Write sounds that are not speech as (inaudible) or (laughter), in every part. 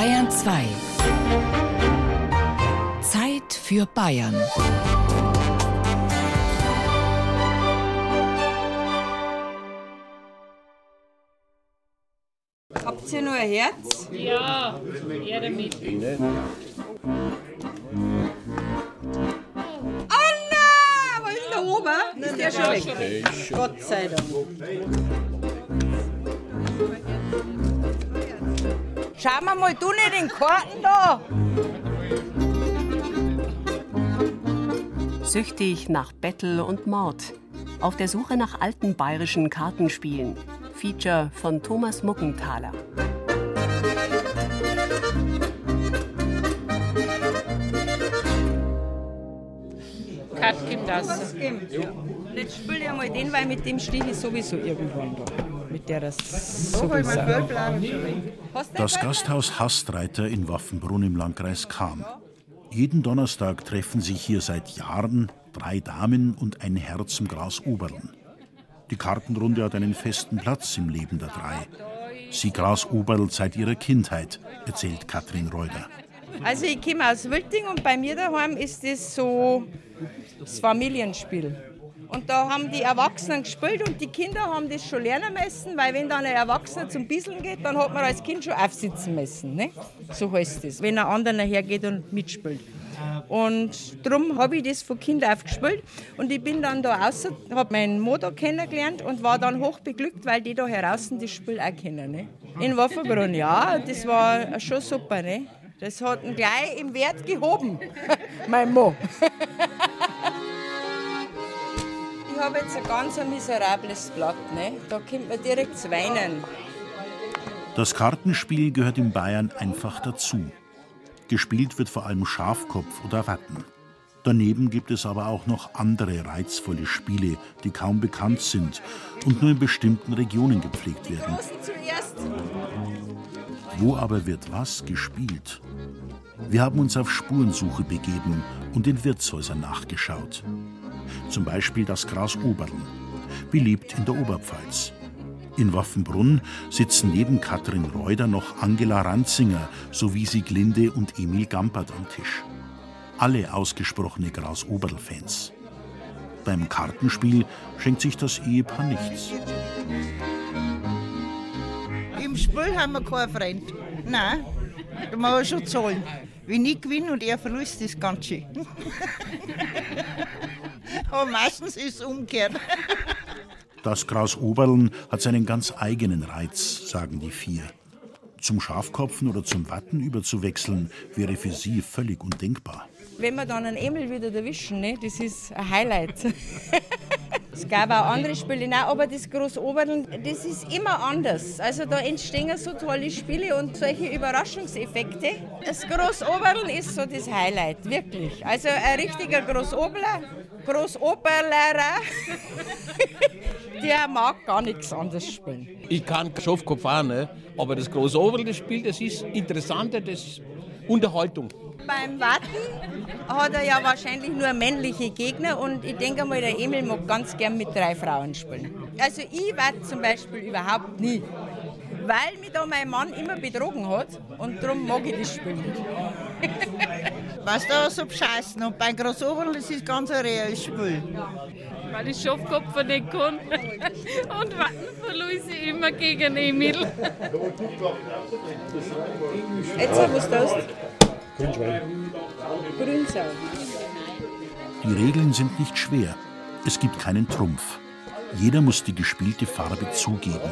Bayern 2. Zeit für Bayern. Habt ihr nur ein Herz? Ja, er damit. Anna! Was ist da oben? Ist der schon weg? Gott sei Dank. Schauen wir mal, du nicht den Karten da! Süchtig nach Battle und Mord. Auf der Suche nach alten bayerischen Kartenspielen. Feature von Thomas Muckenthaler. Katkin das. Jetzt spiel ich einmal den, weil mit dem stehe ich sowieso irgendwann da. Mit der das du Das Gasthaus Hastreiter in Waffenbrunn im Landkreis Cham. Jeden Donnerstag treffen sich hier seit Jahren drei Damen und ein Herr zum Gras Oberln. Die Kartenrunde hat einen festen Platz im Leben der drei. Sie Gras Oberl seit ihrer Kindheit, erzählt Katrin Reuter. Also ich komme aus Wilding und bei mir daheim ist das so das Familienspiel. Und da haben die Erwachsenen gespielt und die Kinder haben das schon lernen müssen, weil wenn dann ein Erwachsener zum Bisseln geht, dann hat man als Kind schon aufsitzen müssen. Ne? So heißt das, wenn ein anderer hergeht und mitspielt. Und darum habe ich das von Kind auf gespielt. Und ich bin dann da raus, habe meinen Motor kennengelernt und war dann hochbeglückt, weil die da heraus das Spiel auch kennen. Ne? In Waffenbrunn, ja, das war schon super. Ne? Das hat ihn gleich im Wert gehoben, (laughs) mein Mo. (laughs) ich habe jetzt ein ganz miserables Blatt. Ne? Da kommt man direkt zu weinen. Das Kartenspiel gehört in Bayern einfach dazu. Gespielt wird vor allem Schafkopf oder Watten. Daneben gibt es aber auch noch andere reizvolle Spiele, die kaum bekannt sind und nur in bestimmten Regionen gepflegt werden. Wo aber wird was gespielt? Wir haben uns auf Spurensuche begeben und in Wirtshäusern nachgeschaut. Zum Beispiel das Gras Oberln, beliebt in der Oberpfalz. In Waffenbrunn sitzen neben Katrin Reuter noch Angela Ranzinger sowie Sieglinde und Emil Gampert am Tisch. Alle ausgesprochene Gras Oberl-Fans. Beim Kartenspiel schenkt sich das Ehepaar nichts. Im Spiel haben wir keinen Freund. Nein, da muss man schon zahlen. Wenn ich gewinne und er verliert, ist ganz schön. (laughs) Aber (laughs) meistens ist es umgekehrt. (laughs) Das Gras Oberln hat seinen ganz eigenen Reiz, sagen die vier. Zum Schafkopfen oder zum Watten überzuwechseln, wäre für sie völlig undenkbar. Wenn wir dann einen Emil wieder erwischen, ne, das ist ein Highlight. (laughs) es gab auch andere Spiele, nein, aber das Großoberln, das ist immer anders. Also da entstehen so tolle Spiele und solche Überraschungseffekte. Das Großoberln ist so das Highlight, wirklich. Also ein richtiger Großoberler, Großoberlerer, (laughs) der mag gar nichts anderes spielen. Ich kann Schafkopf auch, ne? aber das große Oberl, Spiel, das ist interessanter, das ist Unterhaltung. Beim Warten hat er ja wahrscheinlich nur männliche Gegner und ich denke mal, der Emil mag ganz gern mit drei Frauen spielen. Also ich warte zum Beispiel überhaupt nie, weil mich da mein Mann immer betrogen hat und darum mag ich das Spiel nicht. (laughs) Was da so bescheißen. Und bei Grossoberl das ist ganz ein reelles Spiel. Weil ich Schafkopf nicht kann. (laughs) Und Watten verliere ich immer gegen Emil. Jetzt, was du hast? Grünsau. Die Regeln sind nicht schwer. Es gibt keinen Trumpf. Jeder muss die gespielte Farbe zugeben.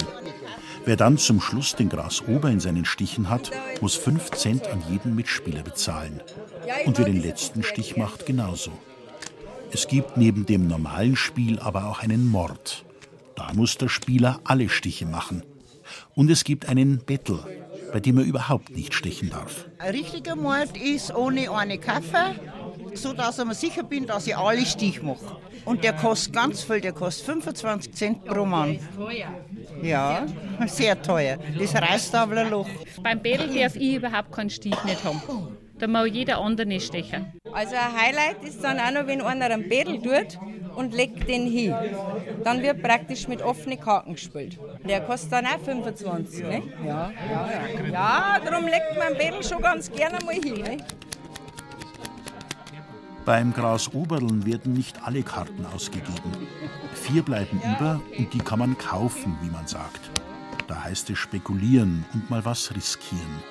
Wer dann zum Schluss den Grasober in seinen Stichen hat, muss 5 Cent an jeden Mitspieler bezahlen. Und wer den letzten Stich macht, genauso. Es gibt neben dem normalen Spiel aber auch einen Mord. Da muss der Spieler alle Stiche machen. Und es gibt einen Battle, bei dem er überhaupt nicht stechen darf. Ein richtiger Mord ist ohne eine Kaffee, so dass ich mir sicher bin, dass ich alle Stich mache. Und der kostet ganz viel, der kostet 25 Cent pro Mann. Ja, sehr teuer. Das reißt aber ein Loch. Beim Bädel darf ich überhaupt keinen Stich nicht haben. Da mag jeder andere stechen. Also ein Highlight ist dann auch noch, wenn einer einen Bädel tut und legt den hin. Dann wird praktisch mit offenen Karten gespielt. Der kostet dann auch 25, ne? Ja, ja, ja. Ja, darum legt man Bädel schon ganz gerne mal hin, ne? Beim Grasoberln werden nicht alle Karten ausgegeben. Vier bleiben über und die kann man kaufen, wie man sagt. Da heißt es spekulieren und mal was riskieren.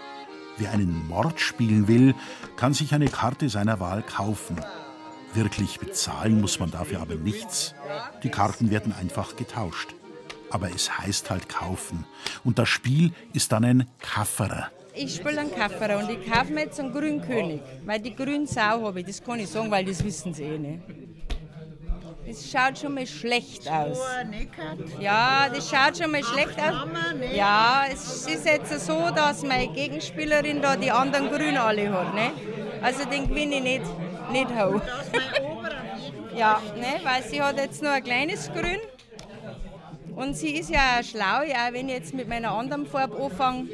Wer einen Mord spielen will, kann sich eine Karte seiner Wahl kaufen. Wirklich bezahlen muss man dafür aber nichts. Die Karten werden einfach getauscht. Aber es heißt halt kaufen. Und das Spiel ist dann ein Kafferer. Ich spiele einen Kafferer und ich kaufe mir jetzt einen grünen König. Weil die grüne Sau habe ich, das kann ich sagen, weil das wissen sie eh nicht. Das schaut schon mal schlecht aus. Ja, das schaut schon mal schlecht aus. Ja, es ist jetzt so, dass meine Gegenspielerin da die anderen Grün alle hat. Ne? Also den gewinne ich nicht, nicht hoch. Ja, ne, weil sie hat jetzt nur ein kleines Grün. Und sie ist ja schlau, ja, wenn ich jetzt mit meiner anderen Farbe anfange,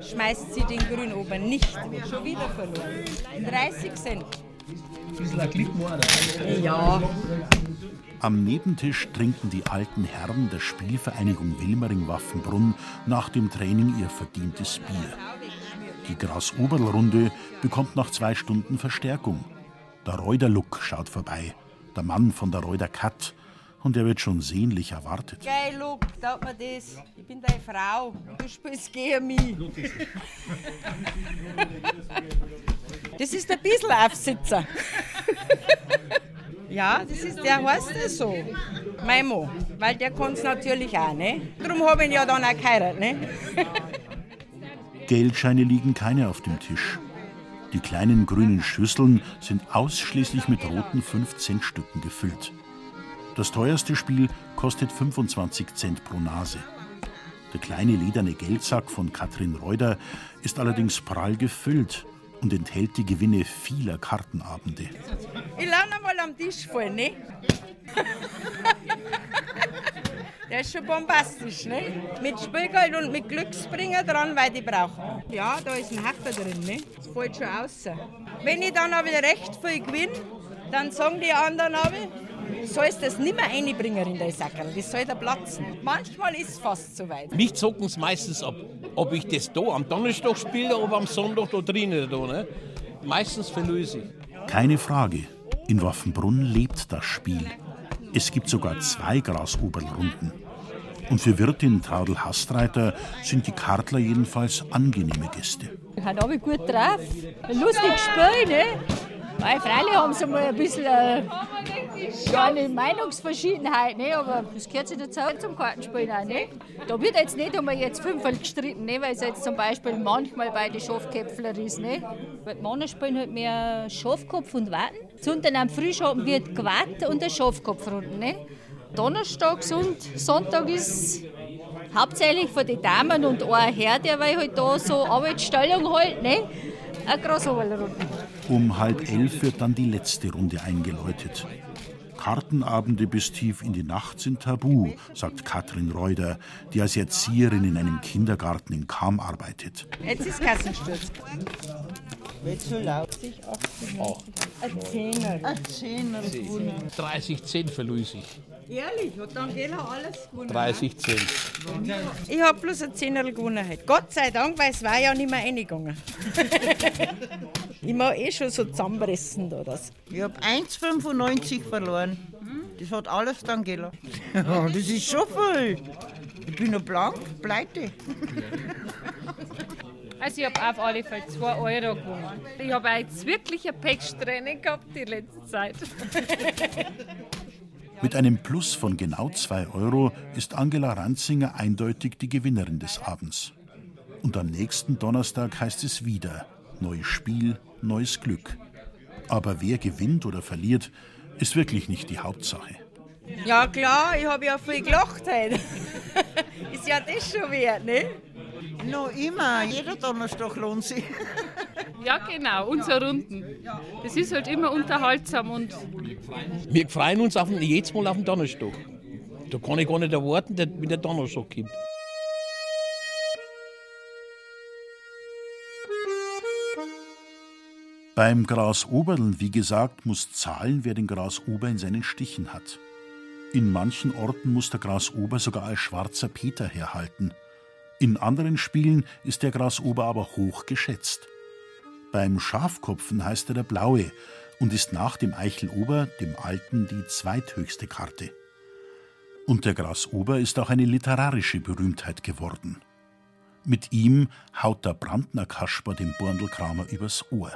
schmeißt sie den Grün oben nicht. Schon wieder verloren. 30 Cent. Ja. Am Nebentisch trinken die alten Herren der Spielvereinigung Wilmering-Waffenbrunn nach dem Training ihr verdientes Bier. Die Grasoberlrunde bekommt nach zwei Stunden Verstärkung. Der Reuder Luck schaut vorbei, der Mann von der Reuder Kat, und er wird schon sehnlich erwartet. Geil, Luck, taugt mir das. Ich bin deine Frau. Du spielst gegen mich. (laughs) Das ist der Bisselaufsitzer. (laughs) Ja, das ist, der heißt das so. Mein Mann. Weil der kann es natürlich auch, ne? Darum habe ich ihn ja dann auch geheiratet, ne? (laughs) Geldscheine liegen keine auf dem Tisch. Die kleinen grünen Schüsseln sind ausschließlich mit roten 5-Cent-Stücken gefüllt. Das teuerste Spiel kostet 25 Cent pro Nase. Der kleine lederne Geldsack von Katrin Reuter ist allerdings prall gefüllt und enthält die Gewinne vieler Kartenabende. Ich lerne mal am Tisch vor, ne? (laughs) Der ist schon bombastisch, ne? Mit Spielgeld und mit Glücksbringer dran, weil die brauchen. Ja, da ist ein Hafer drin, ne? Das fällt schon aus. Wenn ich dann aber recht viel gewinne, dann sagen die anderen aber, sollst das nicht mehr reinbringen in den Sackerl, das soll da platzen. Manchmal ist es fast so weit. Mich zocken es meistens ab, ob ich das da am Donnerstag spiele oder am Sonntag da drinnen. Da, ne? Meistens verlöse ich. Keine Frage, in Waffenbrunn lebt das Spiel. Es gibt sogar zwei Grasoberlrunden. Und für Wirtin Traudel Hastreiter sind die Kartler jedenfalls angenehme Gäste. Ich habe alle gut drauf. Ein lustiges Spiel, ne? Weil freilich haben sie mal ein bisschen äh, ja, eine Meinungsverschiedenheit, ne? aber das gehört sich dazu zum Kartenspielen auch. Ne? Da wird jetzt nicht einmal jetzt fünfmal gestritten, ne? weil es jetzt zum Beispiel manchmal bei den Schafköpfler ist. Ne? Weil die Männer spielen halt mehr Schafkopf und Warten. Sonntag am Frühschoppen wird gewartet und der Schafkopf runden. Ne? Donnerstags und Sonntag ist hauptsächlich für die Damen und ein Herr, der weil halt da so Arbeitsstellung halt, ne? Eine Grassoberlrunde. Um halb elf wird dann die letzte Runde eingeläutet. Kartenabende bis tief in die Nacht sind tabu, sagt Katrin Reuter, die als Erzieherin in einem Kindergarten in Kam arbeitet. Jetzt ist Kassensturz. Wird so laut. 80, 80. Ein Zehner. Ein Zehner. 30 Cent verlöse ich. Ehrlich, hat Angela alles gewonnen? 30 Cent. Ich habe bloß ein Zehnerl gewonnen heute. Gott sei Dank, weil es war ja nicht mehr reingegangen. (laughs) ich mag eh schon so zusammenpressen da das. Ich habe 1,95 verloren. Das hat alles die Angela. Ja, das ist schon viel. Ich bin noch blank, pleite. Also ich habe auf alle Fälle 2 Euro gewonnen. Ich habe jetzt wirklich ein Pechsträhne gehabt die letzte Zeit. (laughs) Mit einem Plus von genau 2 Euro ist Angela Ranzinger eindeutig die Gewinnerin des Abends. Und am nächsten Donnerstag heißt es wieder: neues Spiel, neues Glück. Aber wer gewinnt oder verliert, ist wirklich nicht die Hauptsache. Ja klar, ich habe ja viel gelacht heute. (laughs) ist ja das schon wert, ne? Noch immer, jeder Donnerstag lohnt sich. (laughs) Ja, genau, unsere Runden. Das ist halt immer unterhaltsam und Wir freuen uns auf, den- jedes Mal auf den Donnerstag. Da kann ich gar nicht erwarten, wenn der Donnerstag kommt. Beim Grasoberln, wie gesagt, muss zahlen, wer den Grasober in seinen Stichen hat. In manchen Orten muss der Grasober sogar als schwarzer Peter herhalten. In anderen Spielen ist der Grasober aber hoch geschätzt. Beim Schafkopfen heißt er der Blaue und ist nach dem Eichelober, dem Alten, die zweithöchste Karte. Und der Grasober ist auch eine literarische Berühmtheit geworden. Mit ihm haut der Brandner Kasper dem Borndelkramer übers Ohr.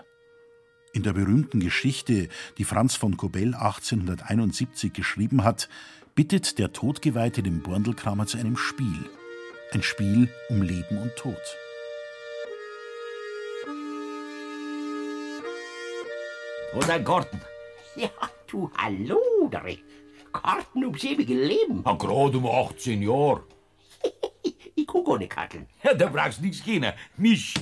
In der berühmten Geschichte, die Franz von Kobell 1871 geschrieben hat, bittet der Todgeweihte den Borndelkramer zu einem Spiel. Ein Spiel um Leben und Tod. Oder Garten. Ja, du hallo, Dre. Karten ums ewige Leben. Ja, gerade um 18 Jahre. (laughs) ich guck ohne Karten. Ja, da brauchst du nichts kennen. Mich.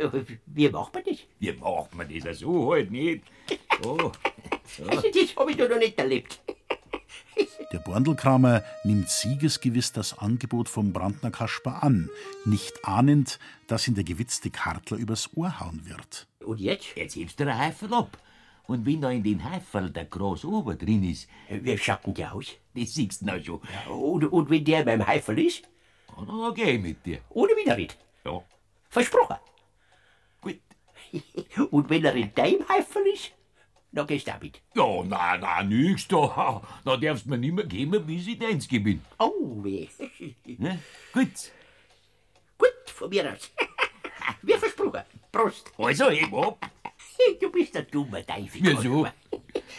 (laughs) Wie macht man das? Wie macht man das? So halt nicht. Oh. So. Also, (laughs) das habe ich doch noch nicht erlebt. Der Borndelkramer nimmt siegesgewiss das Angebot vom Brandner Kasper an, nicht ahnend, dass ihn der gewitzte Kartler übers Ohr hauen wird. Und jetzt? Jetzt hebst du den Heifel ab. Und wenn da in den Heifel der Großober drin ist. Wie schaut denn der aus? Das siehst du noch schon. Ja, und, und wenn der beim Heifel ist? Dann geh ich mit dir. Ohne Widerrede? Ja. Versprochen. (laughs) Und wenn er in deinem Heifel ist? Dann gehst du auch mit. Ja, na, na, nix da. (laughs) Da darfst du mir nicht mehr geben, bis ich deins bin. Oh, weh. (laughs) Ne? Gut. Gut, von mir aus. Wie versprochen. Prost. Also, heb ab. Du bist ein dummer Teufel. Wieso?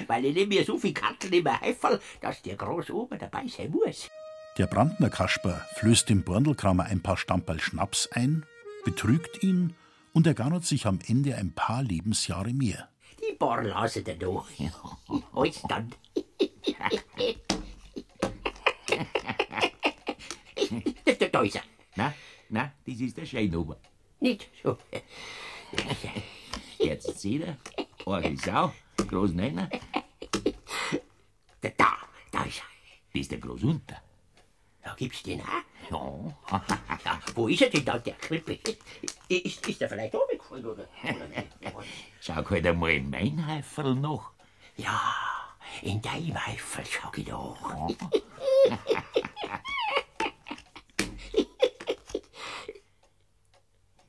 Weil ich nehme mir so viel Karten im Heifel, dass der Großober dabei sein muss. Der Brandner Kasper flößt dem Borndelkramer ein paar Stamperl Schnaps ein, betrügt ihn und ergaunert sich am Ende ein paar Lebensjahre mehr. Die paar lassen da noch. Heute dann. (laughs) da ist er. Na, na, das ist der Scheinober. Nicht so. Jetzt seht ihr, Orgel Sau, Groß Nenner. Da, da ist er. Das ist der Großunter. Da gibt's den auch? Ja. ja. (laughs) Wo ist er denn da, der Krippe? Ist, ist er vielleicht runtergefallen, oder? Schau halt einmal in mein Heifel noch. Ja, in deinem Heifel schau ich doch.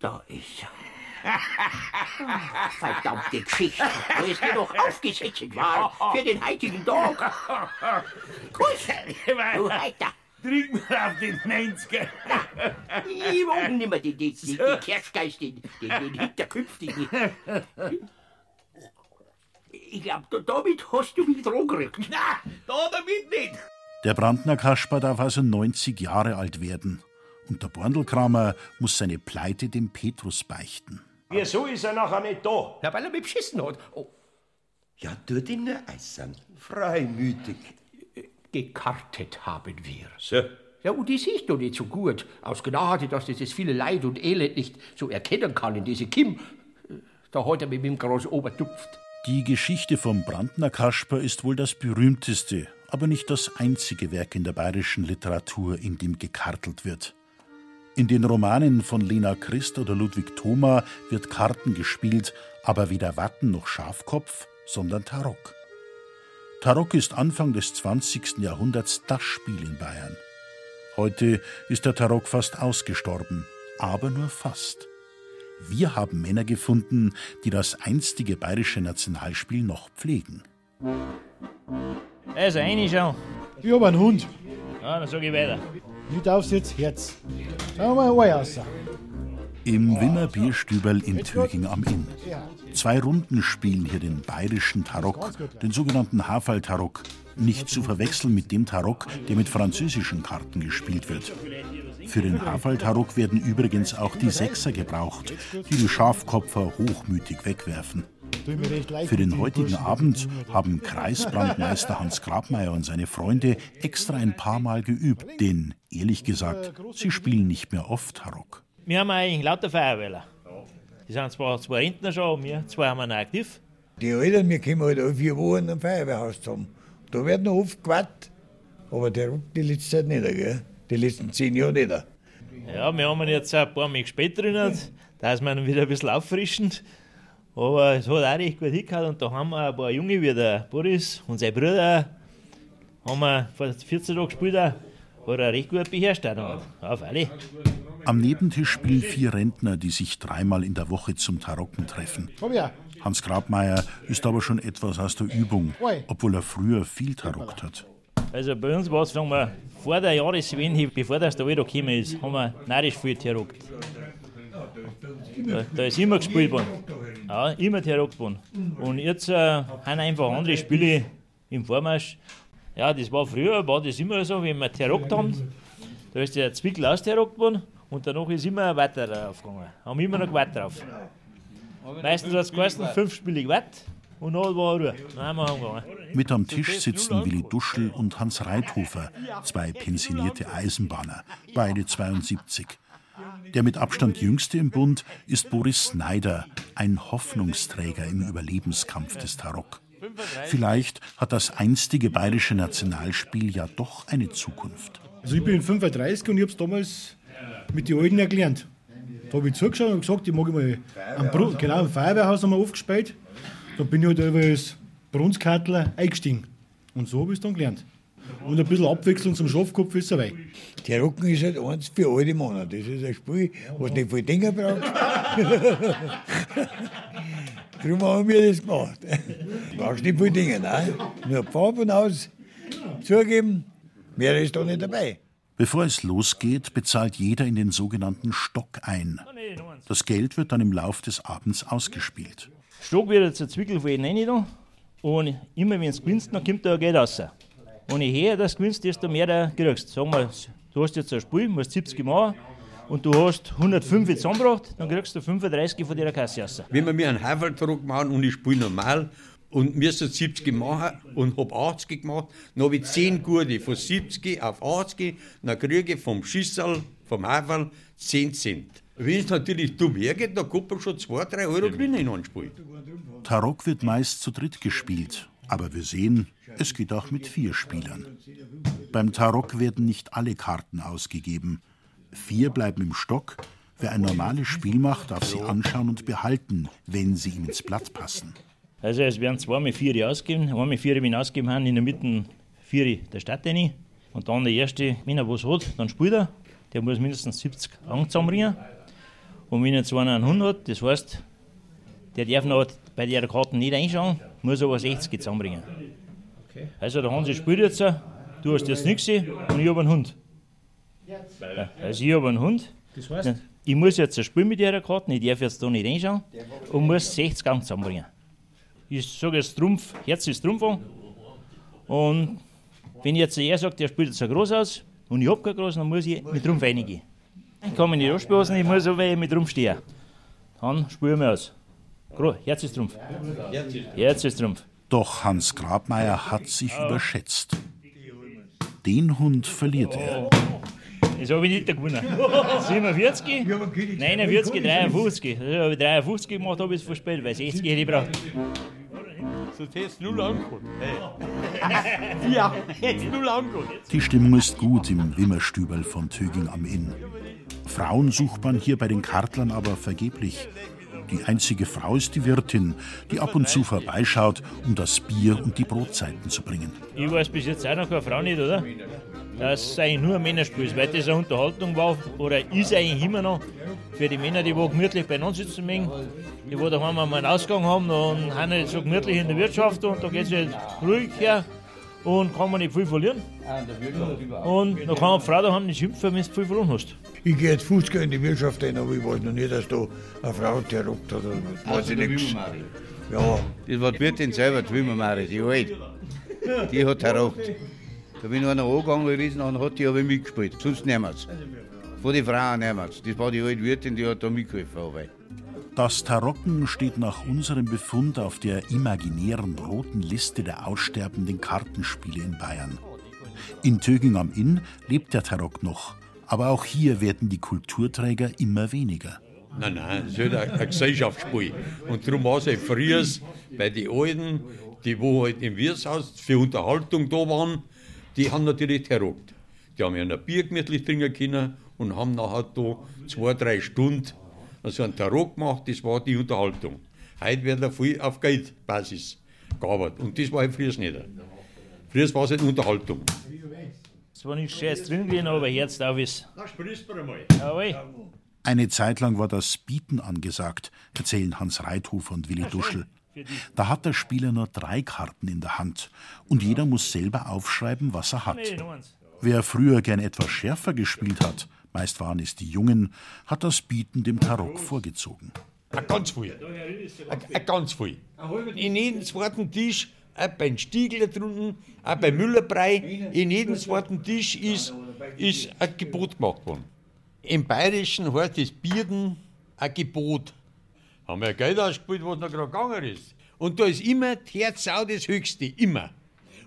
da ist er. (laughs) Verdammte Geschichte. Wo ist mir doch aufgesetzt war für den heutigen Tag. Gut, du Heiter. (laughs) Trink mir auf den 90er. Ich mag nicht mehr die, die, die, die (laughs) Kerschgeist, den, den, den Hinterkünftigen. Ich glaub, da, damit hast du mich dran gerückt. (laughs) Na, da damit nicht. Der Brandner Kasper darf also 90 Jahre alt werden. Und der Borndelkramer muss seine Pleite dem Petrus beichten. Wieso ist er nachher nicht da? Ja, weil er mich beschissen hat. Oh. Ja, tut ihn nur eisern. Freimütig. Gekartet haben wir. So. Ja, und die siehst du nicht so gut. Aus Gnade, dass dieses viele Leid und Elend nicht so erkennen kann in diese Kim. Da hat er mit dem großen Obertupft. Die Geschichte vom Brandner Kasper ist wohl das berühmteste, aber nicht das einzige Werk in der bayerischen Literatur, in dem gekartelt wird. In den Romanen von Lena Christ oder Ludwig Thoma wird Karten gespielt, aber weder Watten noch Schafkopf, sondern Tarok. Tarok ist Anfang des 20. Jahrhunderts das Spiel in Bayern. Heute ist der Tarok fast ausgestorben, aber nur fast. Wir haben Männer gefunden, die das einstige bayerische Nationalspiel noch pflegen. Also, eine schon. Ich hab einen Hund. Ja, dann sag ich weiter. Ich darf's jetzt Herz. Schau mal ein Ei raus. Im Wimmer Bierstüberl in Töging am Inn. Zwei Runden spielen hier den bayerischen Tarok, den sogenannten Hafal-Tarok, nicht zu verwechseln mit dem Tarok, der mit französischen Karten gespielt wird. Für den Hafal-Tarok werden übrigens auch die Sechser gebraucht, die die Schafkopfer hochmütig wegwerfen. Für den heutigen Abend haben Kreisbrandmeister Hans Grabmeier und seine Freunde extra ein paar Mal geübt, denn, ehrlich gesagt, sie spielen nicht mehr oft Tarok. Wir haben eigentlich lauter Feuerwehrler. Die sind zwar zwei Rentner schon, wir zwei haben noch aktiv. Die Eltern, wir kommen halt alle vier Wochen am Feuerwehrhaus zusammen. Da wird noch oft gewartet. Aber der rückt die letzte Zeit nicht, gell? Die letzten zehn Jahre nicht. Ja, wir haben ihn jetzt ein paar Mal spät drin, da ist man wieder ein bisschen auffrischend. Aber es hat auch recht gut hingehauen und da haben wir ein paar Junge wie der Boris und sein Bruder, haben wir vor 14 Tagen gespielt, hat er recht gut beherrscht. Auch. Auf alle. Am Nebentisch spielen vier Rentner, die sich dreimal in der Woche zum Tarocken treffen. Hans Grabmeier ist aber schon etwas aus der Übung, obwohl er früher viel tarockt hat. Also bei uns war es, sagen wir, vor der Jahreswende, bevor das der Euro gekommen ist, haben wir narrisch viel tarockt. Da, da ist immer gespielt worden. Ja, immer tarockt worden. Und jetzt äh, haben einfach andere Spiele im Vormarsch. Ja, das war früher, war das immer so, wenn wir tarockt haben, da ist der Zwickel austarockt worden und danach ist immer weiter draufgegangen. Haben immer noch gewartet drauf. Meistens hat es geheißen, fünf Spiele gewartet und dann war Ruhe. Dann haben wir heimgegangen. Mit am Tisch sitzen Willi Duschel und Hans Reithofer, zwei pensionierte Eisenbahner, beide 72. Der mit Abstand jüngste im Bund ist Boris Snyder, ein Hoffnungsträger im Überlebenskampf des Tarock. Vielleicht hat das einstige bayerische Nationalspiel ja doch eine Zukunft. Also ich bin 35 und ich habe es damals mit den Alten erklärt. Da habe ich zugeschaut und gesagt, ich mag mal am, genau, am Feuerwehrhaus haben wir aufgespielt. Da bin ich halt über das Brunskattel eingestiegen. Und so habe ich es dann gelernt. Und ein bisschen Abwechslung zum Schafkopf ist dabei. Der Rocken ist halt eins für alte Männer. Das ist ein Spiel, was nicht viel Dinger braucht. (laughs) Darum haben wir das gemacht. Du brauchst nicht viel Dinge, nein. Nur Farbe und aus zugeben, mehr ist da nicht dabei. Bevor es losgeht, bezahlt jeder in den sogenannten Stock ein. Das Geld wird dann im Lauf des Abends ausgespielt. Stock wird jetzt ein Zwickel von jedem rein da. Und immer wenn du gewinnst, dann kommt da ein Geld raus. Und je höher das gewinnst, desto mehr du kriegst. Sagen wir, du hast jetzt ein Spiel, musst 70 machen und du hast 105 zusammengebracht, dann kriegst du 35 von der Kasse raus. Wenn wir mir einen Haferdruck machen und ich spiele normal und mir sind 70 machen und habe 80 gemacht, dann habe ich 10 Gurte von 70 auf 80, dann kriege ich vom Schissel, vom Haferl 10 Cent. Wenn es natürlich dumm hergeht, dann kommt man schon 2, 3 Euro Gewinn in ein Spiel. Tarock wird meist zu dritt gespielt, aber wir sehen, es geht auch mit vier Spielern. Beim Tarock werden nicht alle Karten ausgegeben. Vier bleiben im Stock. Wer ein normales Spiel macht, darf sie anschauen und behalten, wenn sie ihm ins Blatt passen. Also es werden zwei mit vier ausgeben, einmal vier wenn ausgeben haben, in der Mitte vier der Stadt rein. Und dann der erste, wenn er was hat, dann spielt er. Der muss mindestens 70 Augen zusammenbringen. Und wenn er einen Hund hat, das heißt, der darf noch bei der Karten nicht einschauen, muss aber 60 zusammenbringen. Also der Hansi spielt jetzt, du hast jetzt nichts und ich habe einen Hund. Also ich habe einen Hund. Das heißt? Ich muss jetzt ein Spiel mit der Karten, ich darf jetzt da nicht reinschauen und muss 60 Augen zusammenbringen. Ich sage jetzt Trumpf, Herz ist Trumpf an. Und wenn jetzt er sagt, der spielt ein Groß aus und ich habe kein Groß, dann muss ich mit Trumpf reingehen. Ich kann mich nicht anspassen, ich muss aber mit Trumpf stehen. Dann spielen wir aus. Herz ist Trumpf. Herz ist Trumpf. Doch Hans Grabmeier hat sich überschätzt. Den Hund verliert er. Das habe ich nicht gewonnen. 47, 49, 53. Also habe ich 53 gemacht, habe ich es verspielt, weil 60 hätte ich gebraucht. Sonst hättest du null angeholt. (laughs) Ja, hättest du null angeholt. Die Stimmung ist gut im Wimmerstüberl von Töging am Inn. Frauen sucht man hier bei den Kartlern aber vergeblich. Die einzige Frau ist die Wirtin, die ab und zu vorbeischaut, um das Bier und die Brotzeiten zu bringen. Ich weiß bis jetzt auch noch keine Frau nicht, oder? Dass es eigentlich nur ein Männerspiel ist, weil das eine Unterhaltung war oder ist eigentlich immer noch für die Männer, die wo gemütlich beieinander sitzen mögen, die wo daheim einmal einen Ausgang haben und haben nicht so gemütlich in der Wirtschaft und da geht es halt ruhig her und kann man nicht viel verlieren. Und dann kann eine Frau daheim nicht schimpfen, wenn du viel verloren hast. Ich gehe jetzt Fußgänger in die Wirtschaft rein, aber ich weiß noch nicht, dass da eine Frau terrockt hat. oder Weiß ich nichts. Ja, Das war die Wirtin selber, die Wimmermari, die alt. Die hat terrockt. Da bin ich einer angegangen, riesen an, hat die aber mitgespielt. Sonst niemals. Von den Frauen niemals. Das war die alte Wirtin, die hat da mitgeholfen. Aber. Das Tarocken steht nach unserem Befund auf der imaginären roten Liste der aussterbenden Kartenspiele in Bayern. In Töging am Inn lebt der Tarock noch, aber auch hier werden die Kulturträger immer weniger. Nein, nein, es ist halt ein, Gesellschaftsspiel. Und darum war es früher bei den Alten, die wo halt im Wirtshaus für Unterhaltung da waren, die haben natürlich terrockt. Die haben ja ein Bier gemütlich trinken können und haben nachher da zwei, drei Stunden also einen Tarot gemacht, das war die Unterhaltung. Heute wird er viel auf Geldbasis gearbeitet und das war halt früher nicht. Früher war es halt Unterhaltung. Es war nicht scheiß drin gewesen, aber jetzt auf ist. Na, sprich mal einmal. Jawohl. Eine Zeit lang war das Bieten angesagt, erzählen Hans Reithofer und Willi Duschel. Da hat der Spieler nur drei Karten in der Hand und jeder muss selber aufschreiben, was er hat. Wer früher gern etwas schärfer gespielt hat, meist waren es die Jungen, hat das Bieten dem Tarok vorgezogen. Ein ganz viel. Ganz viel. In jedem zweiten Tisch, auch beim Stiegler drunten, auch bei Müllerbrei, in jedem zweiten Tisch ist, ist ein Gebot gemacht worden. Im Bayerischen heißt das Bierden ein Gebot. Haben wir Geld ausgespielt, was noch gerade gegangen ist. Und da ist immer die Herzau das Höchste, immer.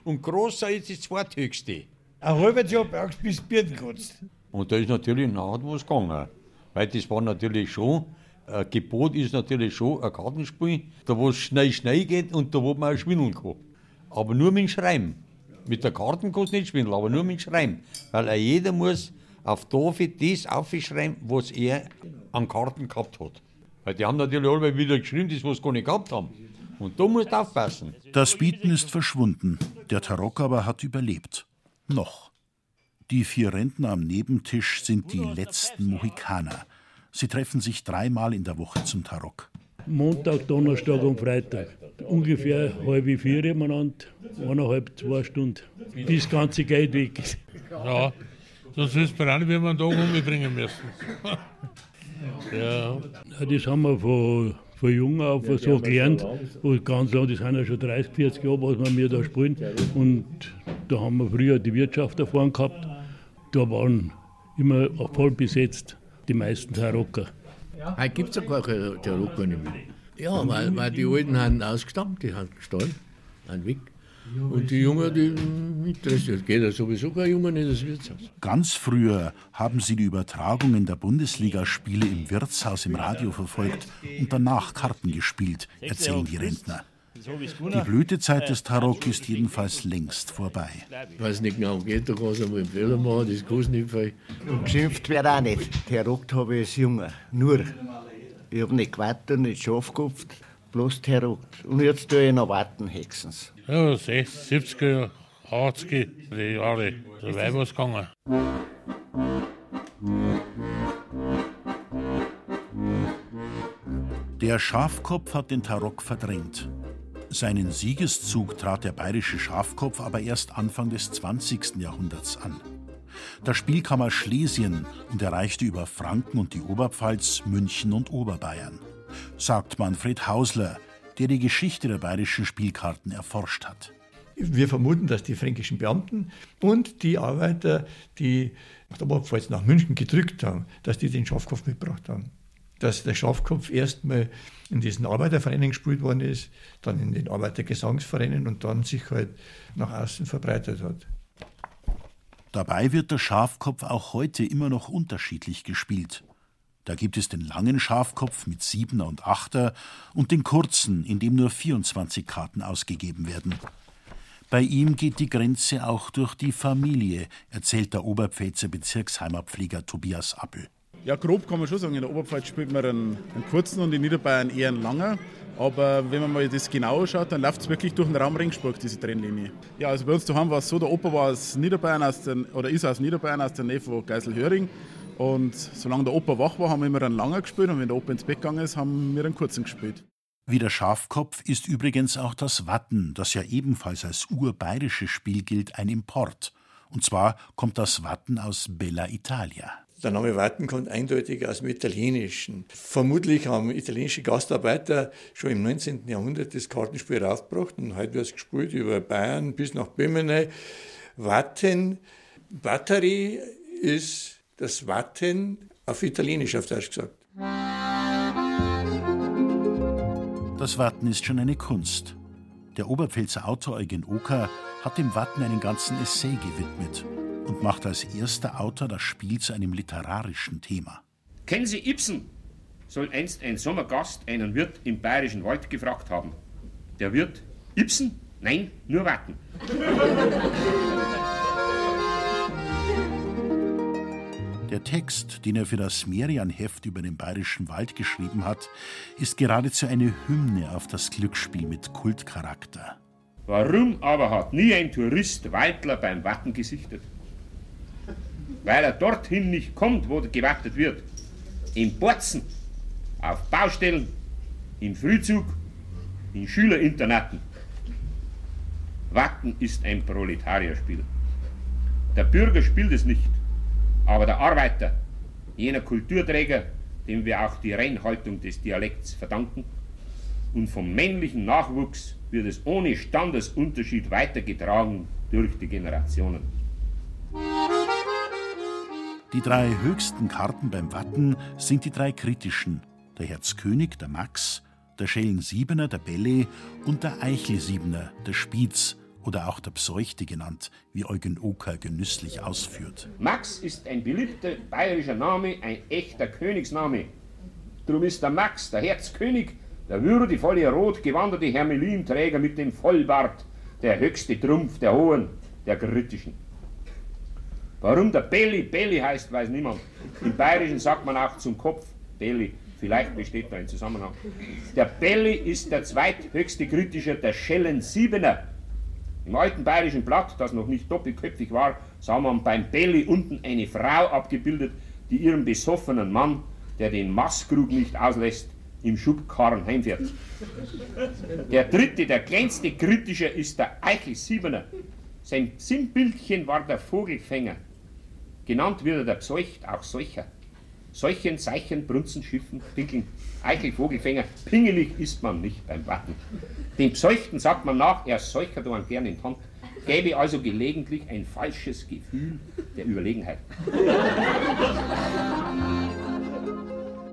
Und Großsau ist das Zweithöchste. Ein halbes Jahr brauchst du bis kannst. Und da ist natürlich nachher was gegangen. Weil das war natürlich schon, ein Gebot ist natürlich schon ein Kartenspiel, da wo es schnell, schnell geht und da wo man auch schwindeln kann. Aber nur mit dem Schreiben. Mit der Karten kannst du nicht schwindeln, aber nur mit dem Schreiben. Weil auch jeder muss auf Tafel das aufschreiben, was er an Karten gehabt hat. Weil die haben natürlich alle wieder geschrieben, das, was gar nicht gehabt haben. Und da musst du aufpassen. Das Bieten ist verschwunden, der Tarok aber hat überlebt. Noch. Die vier Rentner am Nebentisch sind die letzten Mohikaner. Sie treffen sich dreimal in der Woche zum Tarok. Montag, Donnerstag und Freitag. Ungefähr halbe vier miteinander, eineinhalb, zwei Stunden, bis das ganze Geld weg ist. Ja, sonst ist es bei wenn wir einen Tag umbringen müssen. Ja. ja. Das haben wir von, von jung auf so gelernt. Und ganz lang, das sind ja schon 30, 40 Jahre, was wir da spielen. Und da haben wir früher die Wirtschaft vorne gehabt. Da waren immer voll besetzt die meisten Tarocker. Heute gibt es ja gar keine Tarocker nicht mehr. Ja, weil, weil die Alten haben ausgestammt, die haben gestorben, einen weg. Und die Jungen, die interessiert, geht ja sowieso kein Junge in das Wirtshaus. Ganz früher haben sie die Übertragungen der Bundesligaspiele im Wirtshaus im Radio verfolgt und danach Karten gespielt, erzählen die Rentner. Die Blütezeit des Tarok ist jedenfalls längst vorbei. Ich weiß nicht genau, geht, da kannst du mal einen Fehler machen, das kostet nicht viel. Und geschimpft wird auch nicht. Tarok habe ich als Junge. Nur. Ich habe nicht gewartet, nicht Schaf gekauft, bloß Tarok. Und jetzt tue ich noch warten, Hexens. Ja, 60, 70er, 80er, die Jahre, so weit was gegangen. Der Schafkopf hat den Tarok verdrängt. Seinen Siegeszug trat der bayerische Schafkopf aber erst Anfang des 20. Jahrhunderts an. Das Spiel kam aus Schlesien und erreichte über Franken und die Oberpfalz, München und Oberbayern. Sagt Manfred Hausler, der die Geschichte der bayerischen Spielkarten erforscht hat. Wir vermuten, dass die fränkischen Beamten und die Arbeiter, die Oberpfalz nach München gedrückt haben, dass die den Schafkopf mitgebracht haben dass der Schafkopf erstmal in diesen Arbeitervereinen gespielt worden ist, dann in den Arbeitergesangsvereinen und dann sich halt nach außen verbreitet hat. Dabei wird der Schafkopf auch heute immer noch unterschiedlich gespielt. Da gibt es den langen Schafkopf mit Siebener und Achter und den kurzen, in dem nur 24 Karten ausgegeben werden. Bei ihm geht die Grenze auch durch die Familie, erzählt der Oberpfälzer Bezirksheimatpfleger Tobias Appel. Ja, grob kann man schon sagen, in der Oberpfalz spielt man einen, einen kurzen und in Niederbayern eher einen langen. Aber wenn man mal das genauer schaut, dann läuft es wirklich durch den Raum Ringsburg, diese Trennlinie. Ja, also bei uns daheim war es so, der Opa war aus Niederbayern, aus den, oder ist aus Niederbayern, aus der Nähe von Geiselhöring. Und solange der Opa wach war, haben wir immer einen langen gespielt und wenn der Opa ins Bett gegangen ist, haben wir einen kurzen gespielt. Wie der Schafkopf ist übrigens auch das Watten, das ja ebenfalls als urbayerisches Spiel gilt, ein Import. Und zwar kommt das Watten aus Bella Italia. Der Name Watten kommt eindeutig aus dem Italienischen. Vermutlich haben italienische Gastarbeiter schon im 19. Jahrhundert das Kartenspiel raufgebracht und heute wird es gespielt über Bayern bis nach Böhmenei. Watten, Batterie ist das Watten auf Italienisch, auf Deutsch gesagt. Das Watten ist schon eine Kunst. Der Oberpfälzer Autor Eugen Oker hat dem Watten einen ganzen Essay gewidmet und macht als erster Autor das Spiel zu einem literarischen Thema. Kennen Sie Ibsen? Soll einst ein Sommergast einen Wirt im bayerischen Wald gefragt haben. Der Wirt, Ibsen? Nein, nur warten. Der Text, den er für das Merian-Heft über den bayerischen Wald geschrieben hat, ist geradezu eine Hymne auf das Glücksspiel mit Kultcharakter. Warum aber hat nie ein Tourist Waldler beim Watten gesichtet? Weil er dorthin nicht kommt, wo gewattet wird. In Borzen, auf Baustellen, im Frühzug, in Schülerinternaten. Watten ist ein Proletarierspiel. Der Bürger spielt es nicht, aber der Arbeiter, jener Kulturträger, dem wir auch die Reinhaltung des Dialekts verdanken, und vom männlichen Nachwuchs wird es ohne Standesunterschied weitergetragen durch die Generationen. Die drei höchsten Karten beim Watten sind die drei kritischen: der Herzkönig, der Max, der Schellen-Siebener, der Belle und der Eichel-Siebener, der Spitz oder auch der Pseuchte genannt, wie Eugen Oker genüsslich ausführt. Max ist ein beliebter bayerischer Name, ein echter Königsname. Drum ist der Max, der Herzkönig, der würdevolle rot gewanderte Hermelinträger mit dem Vollbart, der höchste Trumpf der Hohen, der Kritischen. Warum der Belli Belli heißt, weiß niemand. Im Bayerischen sagt man auch zum Kopf Belli. Vielleicht besteht da ein Zusammenhang. Der Belli ist der zweithöchste Kritischer der Schellen Siebener. Im alten bayerischen Blatt, das noch nicht doppelköpfig war, sah man beim Belli unten eine Frau abgebildet, die ihren besoffenen Mann, der den Maßkrug nicht auslässt, im Schubkarren heimfährt. Der dritte, der kleinste Kritischer, ist der Eichel Siebener. Sein Sinnbildchen war der Vogelfänger. Genannt wird er der Pseucht, auch solcher. Solchen, Seichen, Brunzen, Schiffen, Pinkeln, Eichel, Vogelfänger, pingelig ist man nicht beim Warten. Dem Pseuchten sagt man nach, er seuchert man gern in Hand, gäbe also gelegentlich ein falsches Gefühl der Überlegenheit.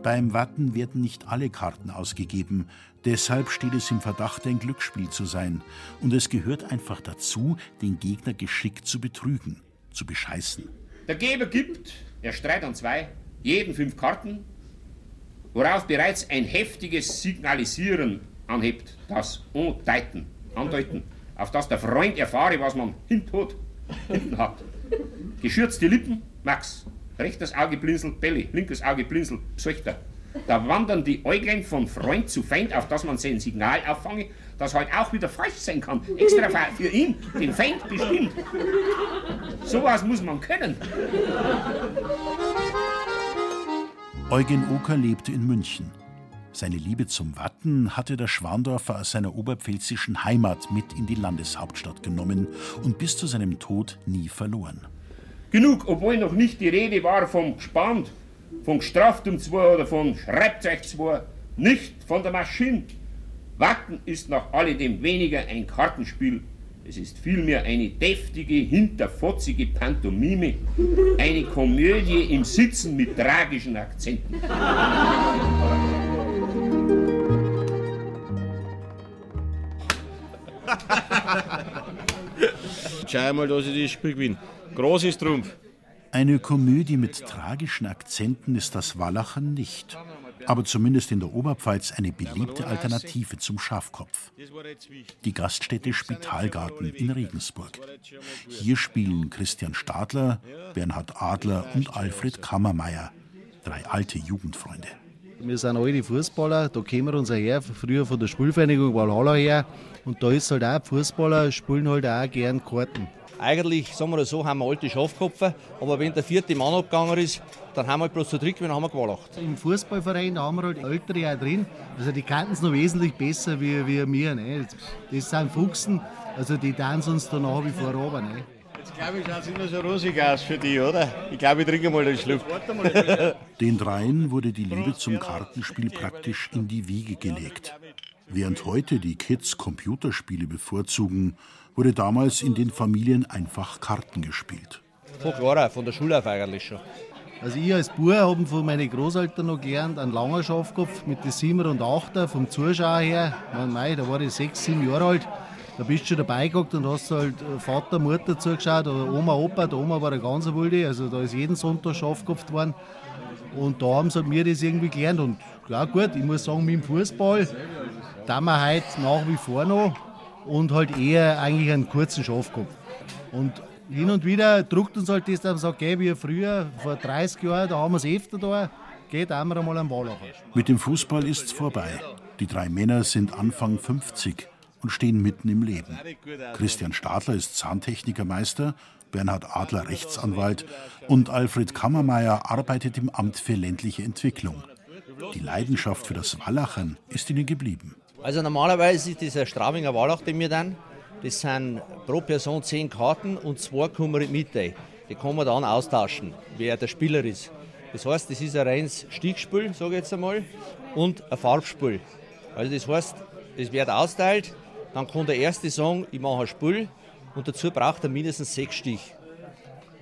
Beim Watten werden nicht alle Karten ausgegeben, deshalb steht es im Verdacht, ein Glücksspiel zu sein. Und es gehört einfach dazu, den Gegner geschickt zu betrügen, zu bescheißen. Der Geber gibt, er streit an zwei, jeden fünf Karten, worauf bereits ein heftiges Signalisieren anhebt, das Andeuten, Andeuten, auf das der Freund erfahre, was man hintot, (laughs) hinten hat. Geschürzte Lippen, Max. Rechtes Auge blinzelt Belly, linkes Auge blinzelt Pseuchter. Da wandern die Äuglein von Freund zu Feind, auf das man sein Signal auffange, das halt auch wieder falsch sein kann. Extra für ihn, den Feind bestimmt. Sowas muss man können. Eugen Oker lebte in München. Seine Liebe zum Watten hatte der Schwandorfer aus seiner oberpfälzischen Heimat mit in die Landeshauptstadt genommen und bis zu seinem Tod nie verloren. Genug, obwohl noch nicht die Rede war vom Gespannt, von Gestraftum 2 oder von Schreibzeug 2, nicht von der Maschine. Watten ist nach alledem weniger ein Kartenspiel. Es ist vielmehr eine deftige, hinterfotzige Pantomime, eine Komödie im Sitzen mit tragischen Akzenten. Schau mal, dass ich das Spiel gewinne. Großes Trumpf. Eine Komödie mit tragischen Akzenten ist das Wallachern nicht, aber zumindest in der Oberpfalz eine beliebte Alternative zum Schafkopf. Die Gaststätte Spitalgarten in Regensburg. Hier spielen Christian Stadler, Bernhard Adler und Alfred Kammermeier, drei alte Jugendfreunde. Wir sind alte Fußballer, da kommen wir uns her, früher von der Spielvereinigung Valhalla her. Und da ist halt auch, Fußballer spielen halt auch gern Karten. Eigentlich, sagen wir so, haben wir alte Schafkopfer, aber wenn der vierte Mann abgegangen ist, dann haben wir halt bloß zu dritt, dann haben wir gewalacht. Im Fußballverein da haben wir halt Ältere auch drin, also die kannten es noch wesentlich besser wie, wie wir. Ne? Das sind Fuchsen, also die tanzen uns da nach wie vor runter. Ne? Jetzt glaube ich, schaut es immer so rosig aus für die, oder? Ich glaube, ich trinke mal den Schluck. (laughs) Den dreien wurde die Liebe zum Kartenspiel praktisch in die Wiege gelegt. Während heute die Kids Computerspiele bevorzugen, wurde damals in den Familien einfach Karten gespielt. Von Clara, von der Schule auf eigentlich schon. Also ich als Bub habe von meinen Großeltern noch gelernt, einen langen Schafkopf mit den Siebener und Achter vom Zuschauer her. Man, mei, da war ich sechs, sieben Jahre alt. Da bist du schon dabei geguckt und hast halt Vater, Mutter zugeschaut oder Oma, Opa. Der Oma war der ganz wilde, also da ist jeden Sonntag Schafkopf geworden. Und da haben sie mir das irgendwie gelernt. Und klar, gut, ich muss sagen, mit dem Fußball, da wir heute nach wie vor noch und halt eher eigentlich einen kurzen Schafkopf. Und hin und wieder druckt uns halt das, dass man sagt, geh, wie früher, vor 30 Jahren, da haben wir es öfter da, geht einmal einmal am Wallacher. Mit dem Fußball ist's vorbei. Die drei Männer sind Anfang 50 und stehen mitten im Leben. Christian Stadler ist Zahntechnikermeister, Bernhard Adler Rechtsanwalt und Alfred Kammermeier arbeitet im Amt für ländliche Entwicklung. Die Leidenschaft für das Wallachern ist ihnen geblieben. Also normalerweise ist dieser Straubinger Wallach, den wir dann, das sind pro Person zehn Karten und zwei kommen in die Mitte. Die kann man dann austauschen, wer der Spieler ist. Das heißt, das ist ein reines Stichspiel, sage ich jetzt einmal, und ein Farbspiel. Also das heißt, es wird austeilt, dann kann der erste sagen, ich mache ein Spiel und dazu braucht er mindestens sechs Stich.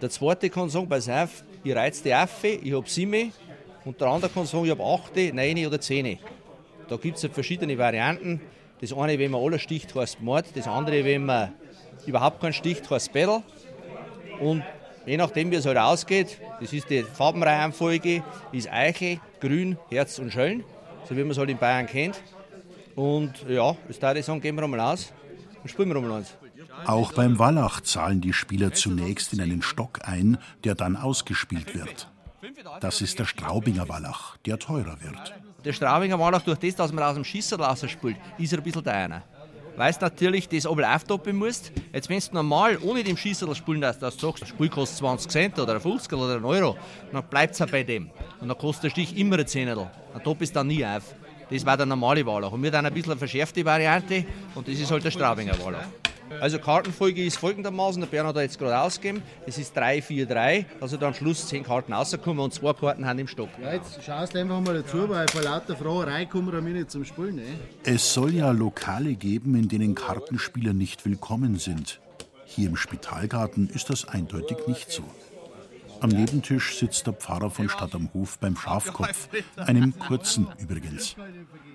Der zweite kann sagen, pass auf, ich reiz die Affe, ich habe sieben und der andere kann sagen, ich habe acht, neun oder zehn. Da gibt es verschiedene Varianten. Das eine, wenn man alle sticht, heißt Mord, das andere, wenn man überhaupt keinen sticht, heißt Battle. Und je nachdem, wie es halt ausgeht, das ist die Farbenreihenfolge, ist Eiche, Grün, Herz und Schöln, so wie man es halt in Bayern kennt. Und ja, das darf ich sagen, gehen wir einmal aus und spielen wir einmal eins. Auch beim Wallach zahlen die Spieler zunächst in einen Stock ein, der dann ausgespielt wird. Das ist der Straubinger Wallach, der teurer wird. Der Straubinger Wallach, durch das, dass man aus dem Schisserl spielt, ist er ein bisschen teurer. Weil du natürlich das aber auftoppen musst. Jetzt, wenn du normal ohne dem Schießerl spielen dass du sagst, das Spiel kostet 20 Cent oder 50 oder einen Euro, dann bleibt es bei dem. Und dann kostet der Stich immer ein Zehnerl. Dann top ist dann nie auf. Das war der normale Wallach. Und wir dann ein bisschen eine verschärfte Variante und das ist halt der Straubinger Wallach. Also Kartenfolge ist folgendermaßen, der Bernhard hat jetzt gerade ausgegeben, das ist 3, 4, 3, also da am Schluss 10 Karten rauskommen und zwei Karten haben im Stock. Ja, jetzt schaust du einfach mal dazu, weil vor lauter Fragerei kommen wir nicht zum Spielen. Ne? Es soll ja Lokale geben, in denen Kartenspieler nicht willkommen sind. Hier im Spitalgarten ist das eindeutig nicht so. Am Nebentisch sitzt der Pfarrer von Stadt am Hof beim Schafkopf, einem kurzen übrigens.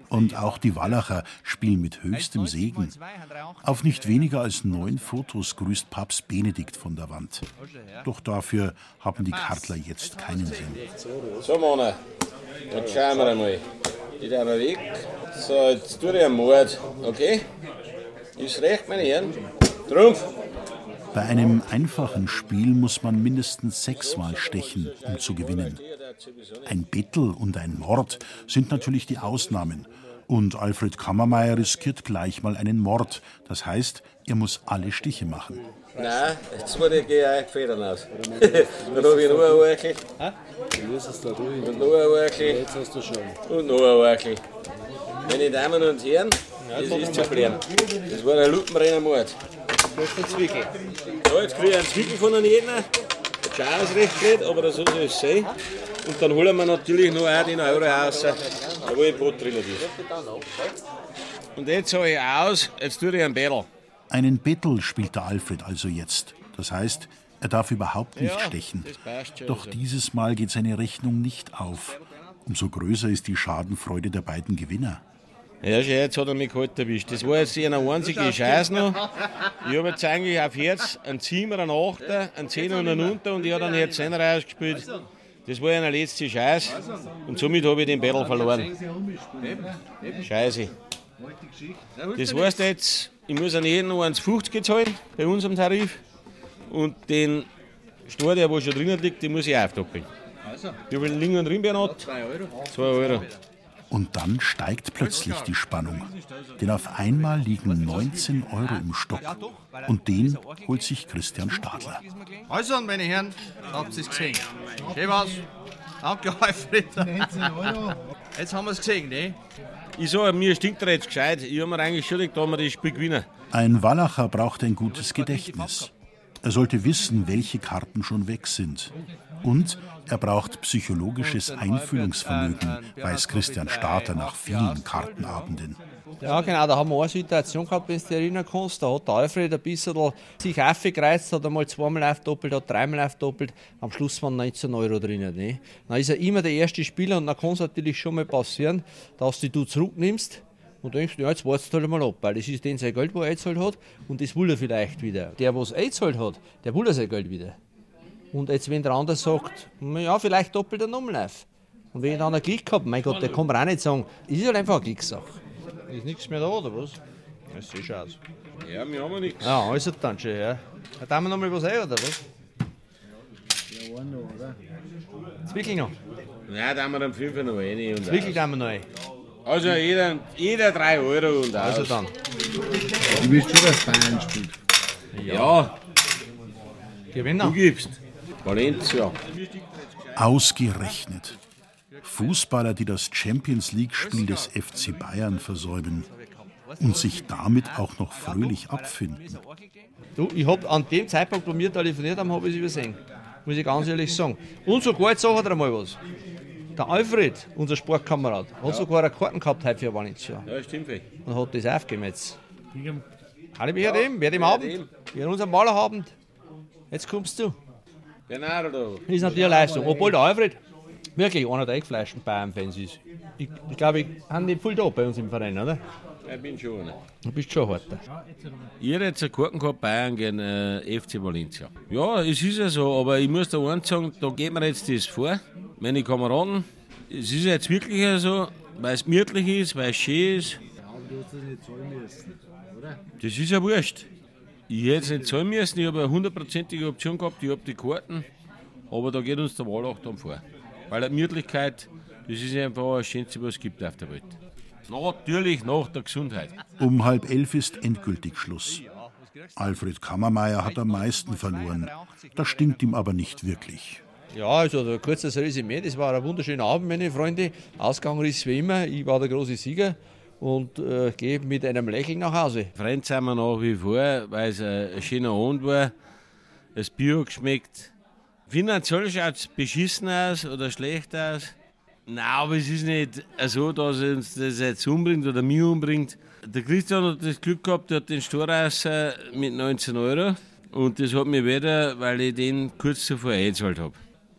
Und auch die Wallacher spielen mit höchstem Segen. Auf nicht weniger als neun Fotos grüßt Papst Benedikt von der Wand. Doch dafür haben die Kartler jetzt keinen Sinn. So, Mona, jetzt schauen wir einmal. Die da mal weg. So, jetzt tue ich einen Mord, okay? Ist recht, meine Herren? Trumpf! Bei einem einfachen Spiel muss man mindestens sechsmal stechen, um zu gewinnen. Ein Bettel und ein Mord sind natürlich die Ausnahmen. Und Alfred Kammermeier riskiert gleich mal einen Mord. Das heißt, er muss alle Stiche machen. Nein, jetzt muss ich gehen euch Federn aus. (laughs) Dann habe ich noch ein Werkel. Und noch ein Werkel. Jetzt hast du schon. Und noch ein Werkel. Meine Damen und Herren, das ist zu klären. Das war ein Lupenbrennermord. Das ist der Zwickel. Ja, jetzt kriege ich einen Zwickel von einem jeden. Der Schau ist recht blöd, aber so soll es sein. Und dann holen wir natürlich noch auch den Euro raus, da wo ein Brot drin ist. Und jetzt habe ich aus, jetzt tue ich einen Battle. Einen Bettel spielt der Alfred also jetzt. Das heißt, er darf überhaupt nicht Ja, stechen. Doch so. dieses Mal geht seine Rechnung nicht auf. Umso größer ist die Schadenfreude der beiden Gewinner. Ja, schau, jetzt hat er mich kalt erwischt. Das war jetzt eine einzige Scheiß noch. Ich habe jetzt eigentlich auf Herz einen Ziemer, einen Achter, einen Zehner und einen Unter und ich habe dann Herz 10 rausgespielt. Das war eine letzte Scheiß und somit habe ich den Battle verloren. Scheiße. Das heißt jetzt, ich muss an jeden noch 1,50 zahlen bei unserem Tarif und den Stor, der wo schon drinnen liegt, den muss ich aufdoppeln. Wie viel liegen drin, Bernhard? 2 Euro. 2 Euro. Und dann steigt plötzlich die Spannung. Denn auf einmal liegen 19 Euro im Stock. Und den holt sich Christian Stadler. Also, meine Herren, habt ihr es gesehen? Schön was. Danke, Alfred. Jetzt haben wir es gesehen, ne? Ich sage, mir stinkt er jetzt gescheit. Ich habe mir eigentlich schon gedacht, dass wir das Spiel gewinnen. Ein Wallacher braucht ein gutes Gedächtnis. Er sollte wissen, welche Karten schon weg sind. Und er braucht psychologisches Einfühlungsvermögen, weiß Christian Stadler nach vielen Kartenabenden. Ja, genau, da haben wir eine Situation gehabt, wenn du dich kannst. Da hat der Alfred ein bisschen sich aufgereizt, hat einmal zweimal aufdoppelt, hat dreimal aufdoppelt. Am Schluss waren 19 Euro drinnen. Ne? Dann ist er immer der erste Spieler und dann kann es natürlich schon mal passieren, dass du du zurücknimmst und denkst, ja, jetzt wartest du halt mal ab, weil das ist den sein Geld, wo er eingezahlt hat und das will er vielleicht wieder. Der, was er eingezahlt hat, der will er sein Geld wieder. Und jetzt, wenn der andere sagt, ja, vielleicht doppelt er nochmal auf. Und wenn ich dann einen Klick habe, mein Gott, der kann mir auch nicht sagen, das ist halt einfach eine Klicksache. Ist nichts mehr da, oder was? Das sieht schon aus. Ja, wir haben ja nichts. Ja, also dann schon, ja. Da tun wir noch mal was ein, oder was? Ja, einen noch, oder? Zwickel noch. Nein, da haben wir dann 5 noch und Zwickel aus. tun wir noch ein. Also jeder, jeder 3 Euro und Also aus. dann. Du willst schon, dass Bayern spielt. Ja. Gewinner. Du gibst. Valencia. Ausgerechnet. Fußballer, die das Champions League-Spiel des FC Bayern versäumen und sich damit auch noch fröhlich abfinden. Du, ich habe an dem Zeitpunkt, wo wir telefoniert haben, habe ich es übersehen. Muss ich ganz ehrlich sagen. Und sogar, jetzt sagt er einmal was. Der Alfred, unser Sportkamerad, hat Ja. sogar eine Karten gehabt heute für Valencia. Ja, stimmt. ey. Und hat das aufgegeben jetzt. Alle mich dem, wer dem Abend, wir unserem Malerabend. Jetzt kommst du. Bernardo. Das ist natürlich eine Leistung. Obwohl der Alfred wirklich einer der eingefleischten Bayern-Fans ist. Ich, ich glaube, ich haben die voll da bei uns im Verein, oder? Ich bin schon einer. Du bist schon hart. Ich hätte jetzt einen Karten gehabt, Bayern gegen äh, FC Valencia. Ja, es ist ja so, aber ich muss da eins sagen, da geht mir jetzt das vor. Meine Kameraden, es ist jetzt wirklich so, weil es gemütlich ist, weil es schön ist. Das? Das ist ja wurscht. Ich hätte es nicht zahlen müssen, ich habe eine hundertprozentige Option gehabt, ich habe die Karten, aber da geht uns der Wahlachtung vor. Weil die Gemütlichkeit, das ist einfach das Schönste, was es gibt auf der Welt. Natürlich nach der Gesundheit. Um halb elf ist endgültig Schluss. Alfred Kammermeier hat am meisten verloren. Das stinkt ihm aber nicht wirklich. Ja, also ein kurzes Resümee. Das war ein wunderschöner Abend, meine Freunde. Ausgang ist wie immer. Ich war der große Sieger und äh, gehe mit einem Lächeln nach Hause. Freund sind wir nach wie vor, weil es ein, schöner Abend war. Das hat geschmeckt. Finanziell schaut es beschissen aus oder schlecht aus. Nein, aber es ist nicht so, dass uns das jetzt umbringt oder mich umbringt. Der Christian hat das Glück gehabt, der hat den Storhaus mit 19 Euro. Und das hat mir weder, weil ich den kurz zuvor eingezahlt habe.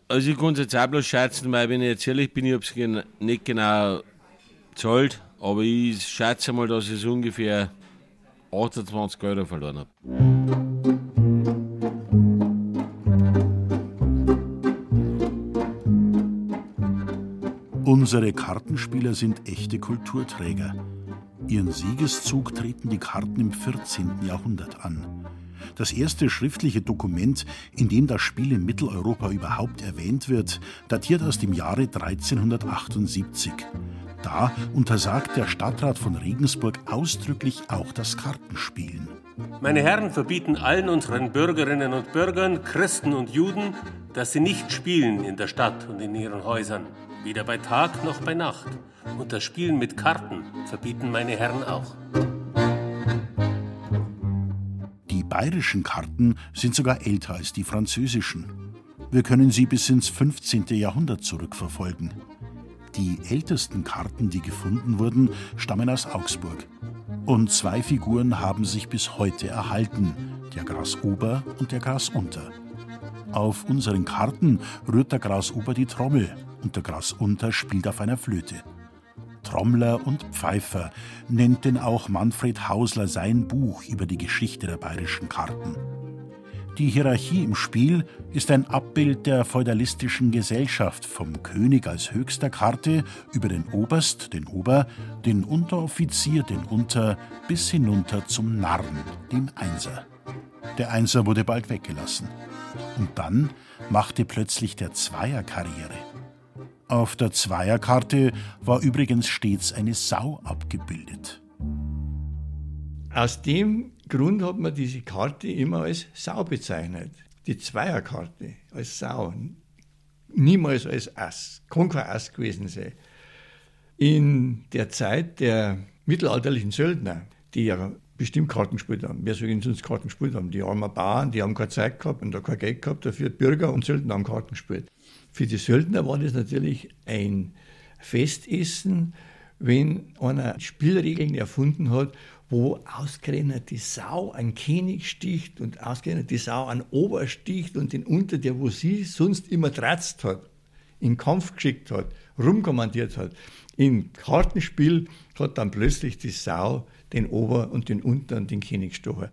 Also ich kann es jetzt auch bloß schätzen, weil wenn ich jetzt ehrlich bin, ich habe es gen nicht genau gezahlt, aber ich schätze mal, dass ich es ungefähr 28 Euro verloren habe. Unsere Kartenspieler sind echte Kulturträger. Ihren Siegeszug treten die Karten im 14. Jahrhundert an. Das erste schriftliche Dokument, in dem das Spiel in Mitteleuropa überhaupt erwähnt wird, datiert aus dem Jahre 1378. Da untersagt der Stadtrat von Regensburg ausdrücklich auch das Kartenspielen. Meine Herren verbieten allen unseren Bürgerinnen und Bürgern, Christen und Juden, dass sie nicht spielen in der Stadt und in ihren Häusern, weder bei Tag noch bei Nacht. Und das Spielen mit Karten verbieten meine Herren auch. Bayerischen Karten sind sogar älter als die französischen. Wir können sie bis ins 15. Jahrhundert zurückverfolgen. Die ältesten Karten, die gefunden wurden, stammen aus Augsburg. Und zwei Figuren haben sich bis heute erhalten, der Grasober und der Grasunter. Auf unseren Karten rührt der Grasober die Trommel und der Grasunter spielt auf einer Flöte. Trommler und Pfeifer nennt denn auch Manfred Hausler sein Buch über die Geschichte der bayerischen Karten. Die Hierarchie im Spiel ist ein Abbild der feudalistischen Gesellschaft vom König als höchster Karte über den Oberst, den Ober, den Unteroffizier, den Unter bis hinunter zum Narren, dem Einser. Der Einser wurde bald weggelassen. Und dann machte plötzlich der Zweier Karriere. Auf der Zweierkarte war übrigens stets eine Sau abgebildet. Aus dem Grund hat man diese Karte immer als Sau bezeichnet. Die Zweierkarte als Sau. Niemals als Ass. Kann kein Ass gewesen sein. In der Zeit der mittelalterlichen Söldner, die ja bestimmt Karten gespielt haben. Wer soll sonst Karten gespielt haben? Die armen Bauern, die haben keine Zeit gehabt und da kein Geld gehabt dafür. Bürger und Söldner haben Karten gespielt. Für die Söldner war das natürlich ein Festessen, wenn einer Spielregeln erfunden hat, wo ausgerechnet die Sau einen König sticht und ausgerechnet die Sau einen Ober sticht und den Unter, der wo sie sonst immer tratzt hat, in Kampf geschickt hat, rumkommandiert hat. Im Kartenspiel hat dann plötzlich die Sau den Ober und den Unter und den König gestochen.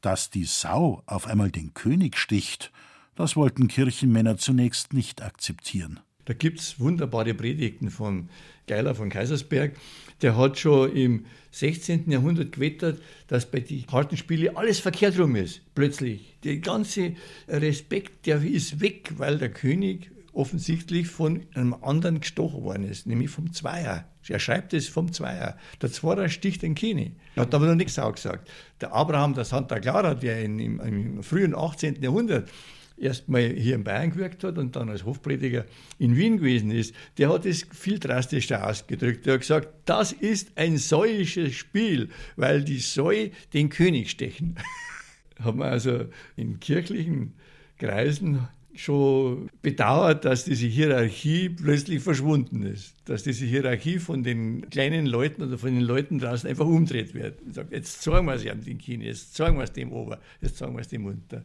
Dass die Sau auf einmal den König sticht, das wollten Kirchenmänner zunächst nicht akzeptieren. Da gibt es wunderbare Predigten von Geiler von Kaisersberg. Der hat schon im 16. Jahrhundert gewettert, dass bei den Kartenspielen alles verkehrt rum ist. Plötzlich. Der ganze Respekt, der ist weg, weil der König offensichtlich von einem anderen gestochen worden ist, nämlich vom Zweier. Er schreibt es vom Zweier. Der Zweier sticht den Kini. Er hat aber noch nichts auch gesagt. Der Abraham der Santa Clara, der in, im, im frühen 18. Jahrhundert erstmal hier in Bayern gewirkt hat und dann als Hofprediger in Wien gewesen ist, der hat es viel drastischer ausgedrückt. Er hat gesagt, das ist ein säuisches Spiel, weil die Säue den König stechen. (laughs) Haben wir also in kirchlichen Kreisen schon bedauert, dass diese Hierarchie plötzlich verschwunden ist. Dass diese Hierarchie von den kleinen Leuten oder von den Leuten draußen einfach umdreht wird. Und sagt, jetzt zeigen wir es an den Kini, jetzt zeigen wir es dem Ober, jetzt zeigen wir es dem Unter.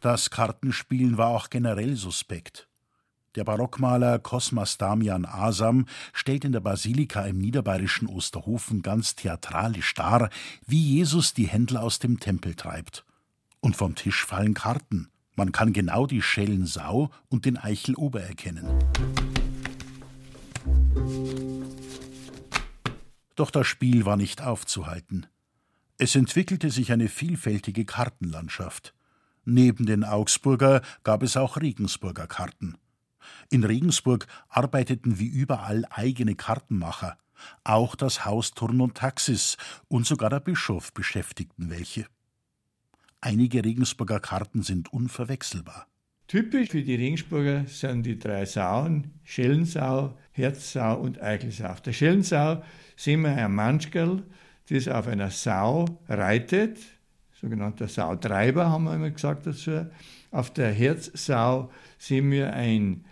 Das Kartenspielen war auch generell suspekt. Der Barockmaler Cosmas Damian Asam stellt in der Basilika im niederbayerischen Osterhofen ganz theatralisch dar, wie Jesus die Händler aus dem Tempel treibt. Und vom Tisch fallen Karten. Man kann genau die Schellensau und den Eichelober erkennen. Doch das Spiel war nicht aufzuhalten. Es entwickelte sich eine vielfältige Kartenlandschaft. Neben den Augsburger gab es auch Regensburger Karten. In Regensburg arbeiteten wie überall eigene Kartenmacher. Auch das Haus Turn und Taxis und sogar der Bischof beschäftigten welche. Einige Regensburger Karten sind unverwechselbar. Typisch für die Regensburger sind die drei Sauen, Schellensau, Herzsau und Eichelsau. Auf der Schellensau sehen wir ein Manschkerl, das auf einer Sau reitet, sogenannter Sautreiber haben wir immer gesagt dazu. Auf der Herzsau sehen wir ein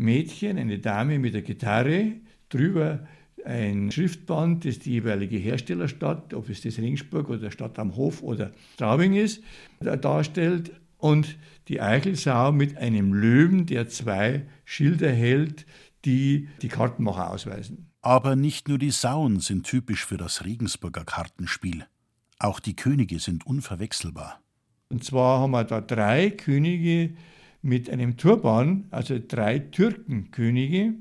Mädchen, eine Dame mit der Gitarre, drüber ein Schriftband, das die jeweilige Herstellerstadt, ob es das Ringsburg oder Stadt am Hof oder Straubing ist, darstellt und die Eichelsau mit einem Löwen, der zwei Schilder hält, die die Kartenmacher ausweisen. Aber nicht nur die Sauen sind typisch für das Regensburger Kartenspiel. Auch die Könige sind unverwechselbar. Und zwar haben wir da drei Könige, mit einem Turban, also drei Türkenkönige,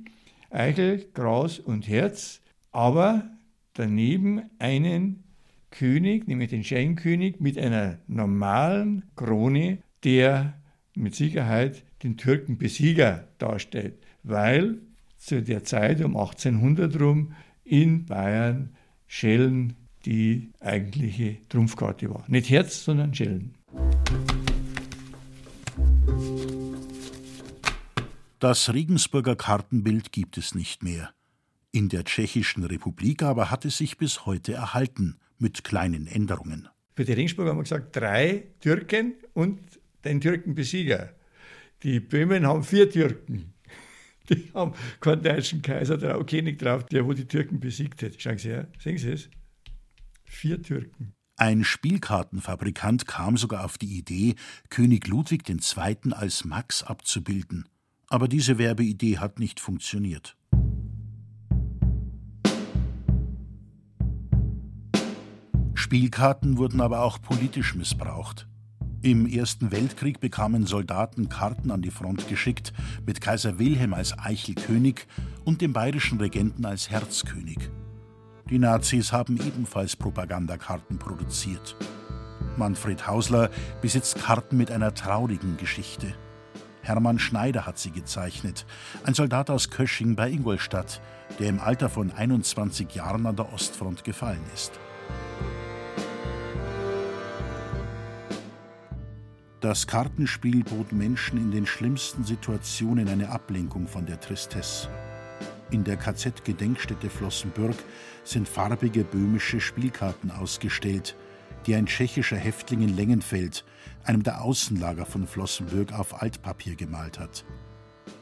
Eichel, Gras und Herz, aber daneben einen König, nämlich den Scheinkönig, mit einer normalen Krone, der mit Sicherheit den Türkenbesieger darstellt, weil zu der Zeit um 1800 rum in Bayern Schellen die eigentliche Trumpfkarte war. Nicht Herz, sondern Schellen. Das Regensburger Kartenbild gibt es nicht mehr. In der Tschechischen Republik aber hat es sich bis heute erhalten, mit kleinen Änderungen. Für die Regensburger haben wir gesagt, drei Türken und den Türkenbesieger. Die Böhmen haben vier Türken. (laughs) Die haben keinen deutschen Kaiser drauf, König drauf, der wo die Türken besiegt hat. Schauen Sie her, sehen Sie es? Vier Türken. Ein Spielkartenfabrikant kam sogar auf die Idee, König Ludwig II. als Max abzubilden. Aber diese Werbeidee hat nicht funktioniert. Spielkarten wurden aber auch politisch missbraucht. Im Ersten Weltkrieg bekamen Soldaten Karten an die Front geschickt mit Kaiser Wilhelm als Eichelkönig und dem bayerischen Regenten als Herzkönig. Die Nazis haben ebenfalls Propagandakarten produziert. Manfred Hausler besitzt Karten mit einer traurigen Geschichte. Hermann Schneider hat sie gezeichnet, ein Soldat aus Kösching bei Ingolstadt, der im Alter von 21 Jahren an der Ostfront gefallen ist. Das Kartenspiel bot Menschen in den schlimmsten Situationen eine Ablenkung von der Tristesse. In der KZ-Gedenkstätte Flossenbürg sind farbige böhmische Spielkarten ausgestellt, die ein tschechischer Häftling in Lengenfeld einem der Außenlager von Flossenbürg, auf Altpapier gemalt hat.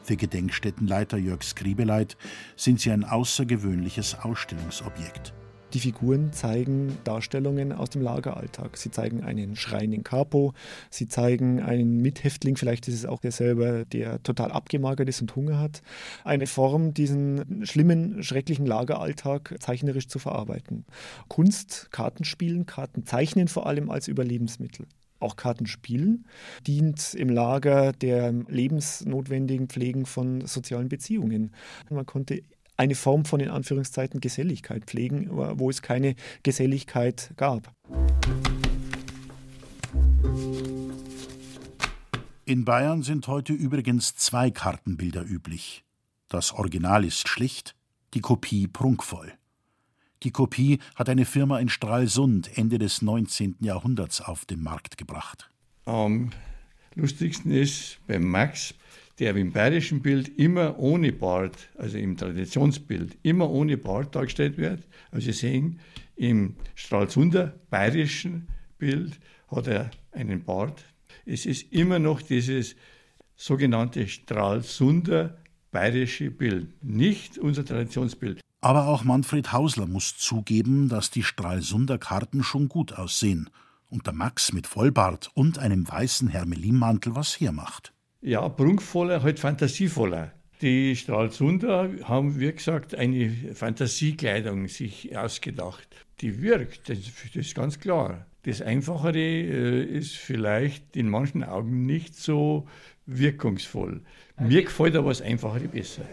Für Gedenkstättenleiter Jörg Skribeleit sind sie ein außergewöhnliches Ausstellungsobjekt. Die Figuren zeigen Darstellungen aus dem Lageralltag. Sie zeigen einen schreienden Capo, sie zeigen einen Mithäftling, vielleicht ist es auch der selber, der total abgemagert ist und Hunger hat. Eine Form, diesen schlimmen, schrecklichen Lageralltag zeichnerisch zu verarbeiten. Kunst, Kartenspielen, Kartenzeichnen vor allem als Überlebensmittel auch Kartenspielen, dient im Lager der lebensnotwendigen Pflegen von sozialen Beziehungen. Man konnte eine Form von in Anführungszeiten Geselligkeit pflegen, wo es keine Geselligkeit gab. In Bayern sind heute übrigens zwei Kartenbilder üblich. Das Original ist schlicht, die Kopie prunkvoll. Die Kopie hat eine Firma in Stralsund Ende des 19. Jahrhunderts auf den Markt gebracht. Am lustigsten ist beim Max, der im bayerischen Bild immer ohne Bart, also im Traditionsbild, immer ohne Bart dargestellt wird. Also Sie sehen, im Stralsunder bayerischen Bild hat er einen Bart. Es ist immer noch dieses sogenannte Stralsunder bayerische Bild, nicht unser Traditionsbild. Aber auch Manfred Hausler muss zugeben, dass die Stralsunder Karten schon gut aussehen und der Max mit Vollbart und einem weißen Hermelinmantel was hermacht. Ja, prunkvoller, halt fantasievoller. Die Stralsunder haben, wie gesagt, eine Fantasiekleidung sich ausgedacht. Die wirkt, das, das ist ganz klar. Das Einfachere äh, ist vielleicht in manchen Augen nicht so wirkungsvoll. Mir gefällt aber das Einfachere besser.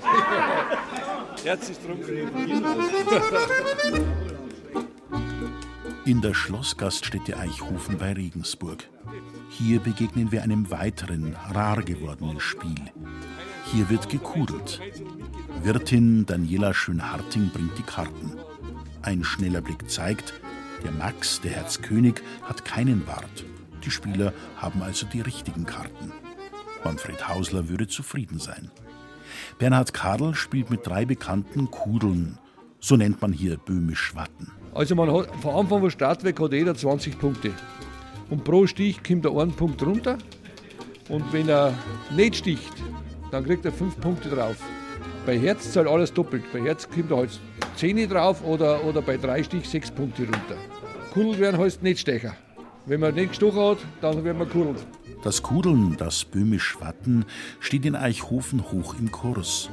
(laughs) Herz drum In der Schlossgaststätte Eichhofen bei Regensburg. Hier begegnen wir einem weiteren, rar gewordenen Spiel. Hier wird gekudelt. Wirtin Daniela Schönharting bringt die Karten. Ein schneller Blick zeigt, der Max, der Herzkönig, hat keinen Bart. Die Spieler haben also die richtigen Karten. Manfred Hausler würde zufrieden sein. Bernhard Kadel spielt mit drei bekannten Kudeln. So nennt man hier böhmisch Watten. Also man hat von Anfang vom Start weg hat jeder 20 Punkte. Und pro Stich kommt er einen Punkt runter. Und wenn er nicht sticht, dann kriegt er fünf Punkte drauf. Bei Herz zahlt alles doppelt. Bei Herz kommt er halt 10 drauf oder, oder bei drei Stich sechs Punkte runter. Kudel werden heißt nicht Stecher. Wenn man nicht gestochen hat, dann werden wir kudelt. Das Kudeln, das böhmisch Watten, steht in Eichhofen hoch im Kurs.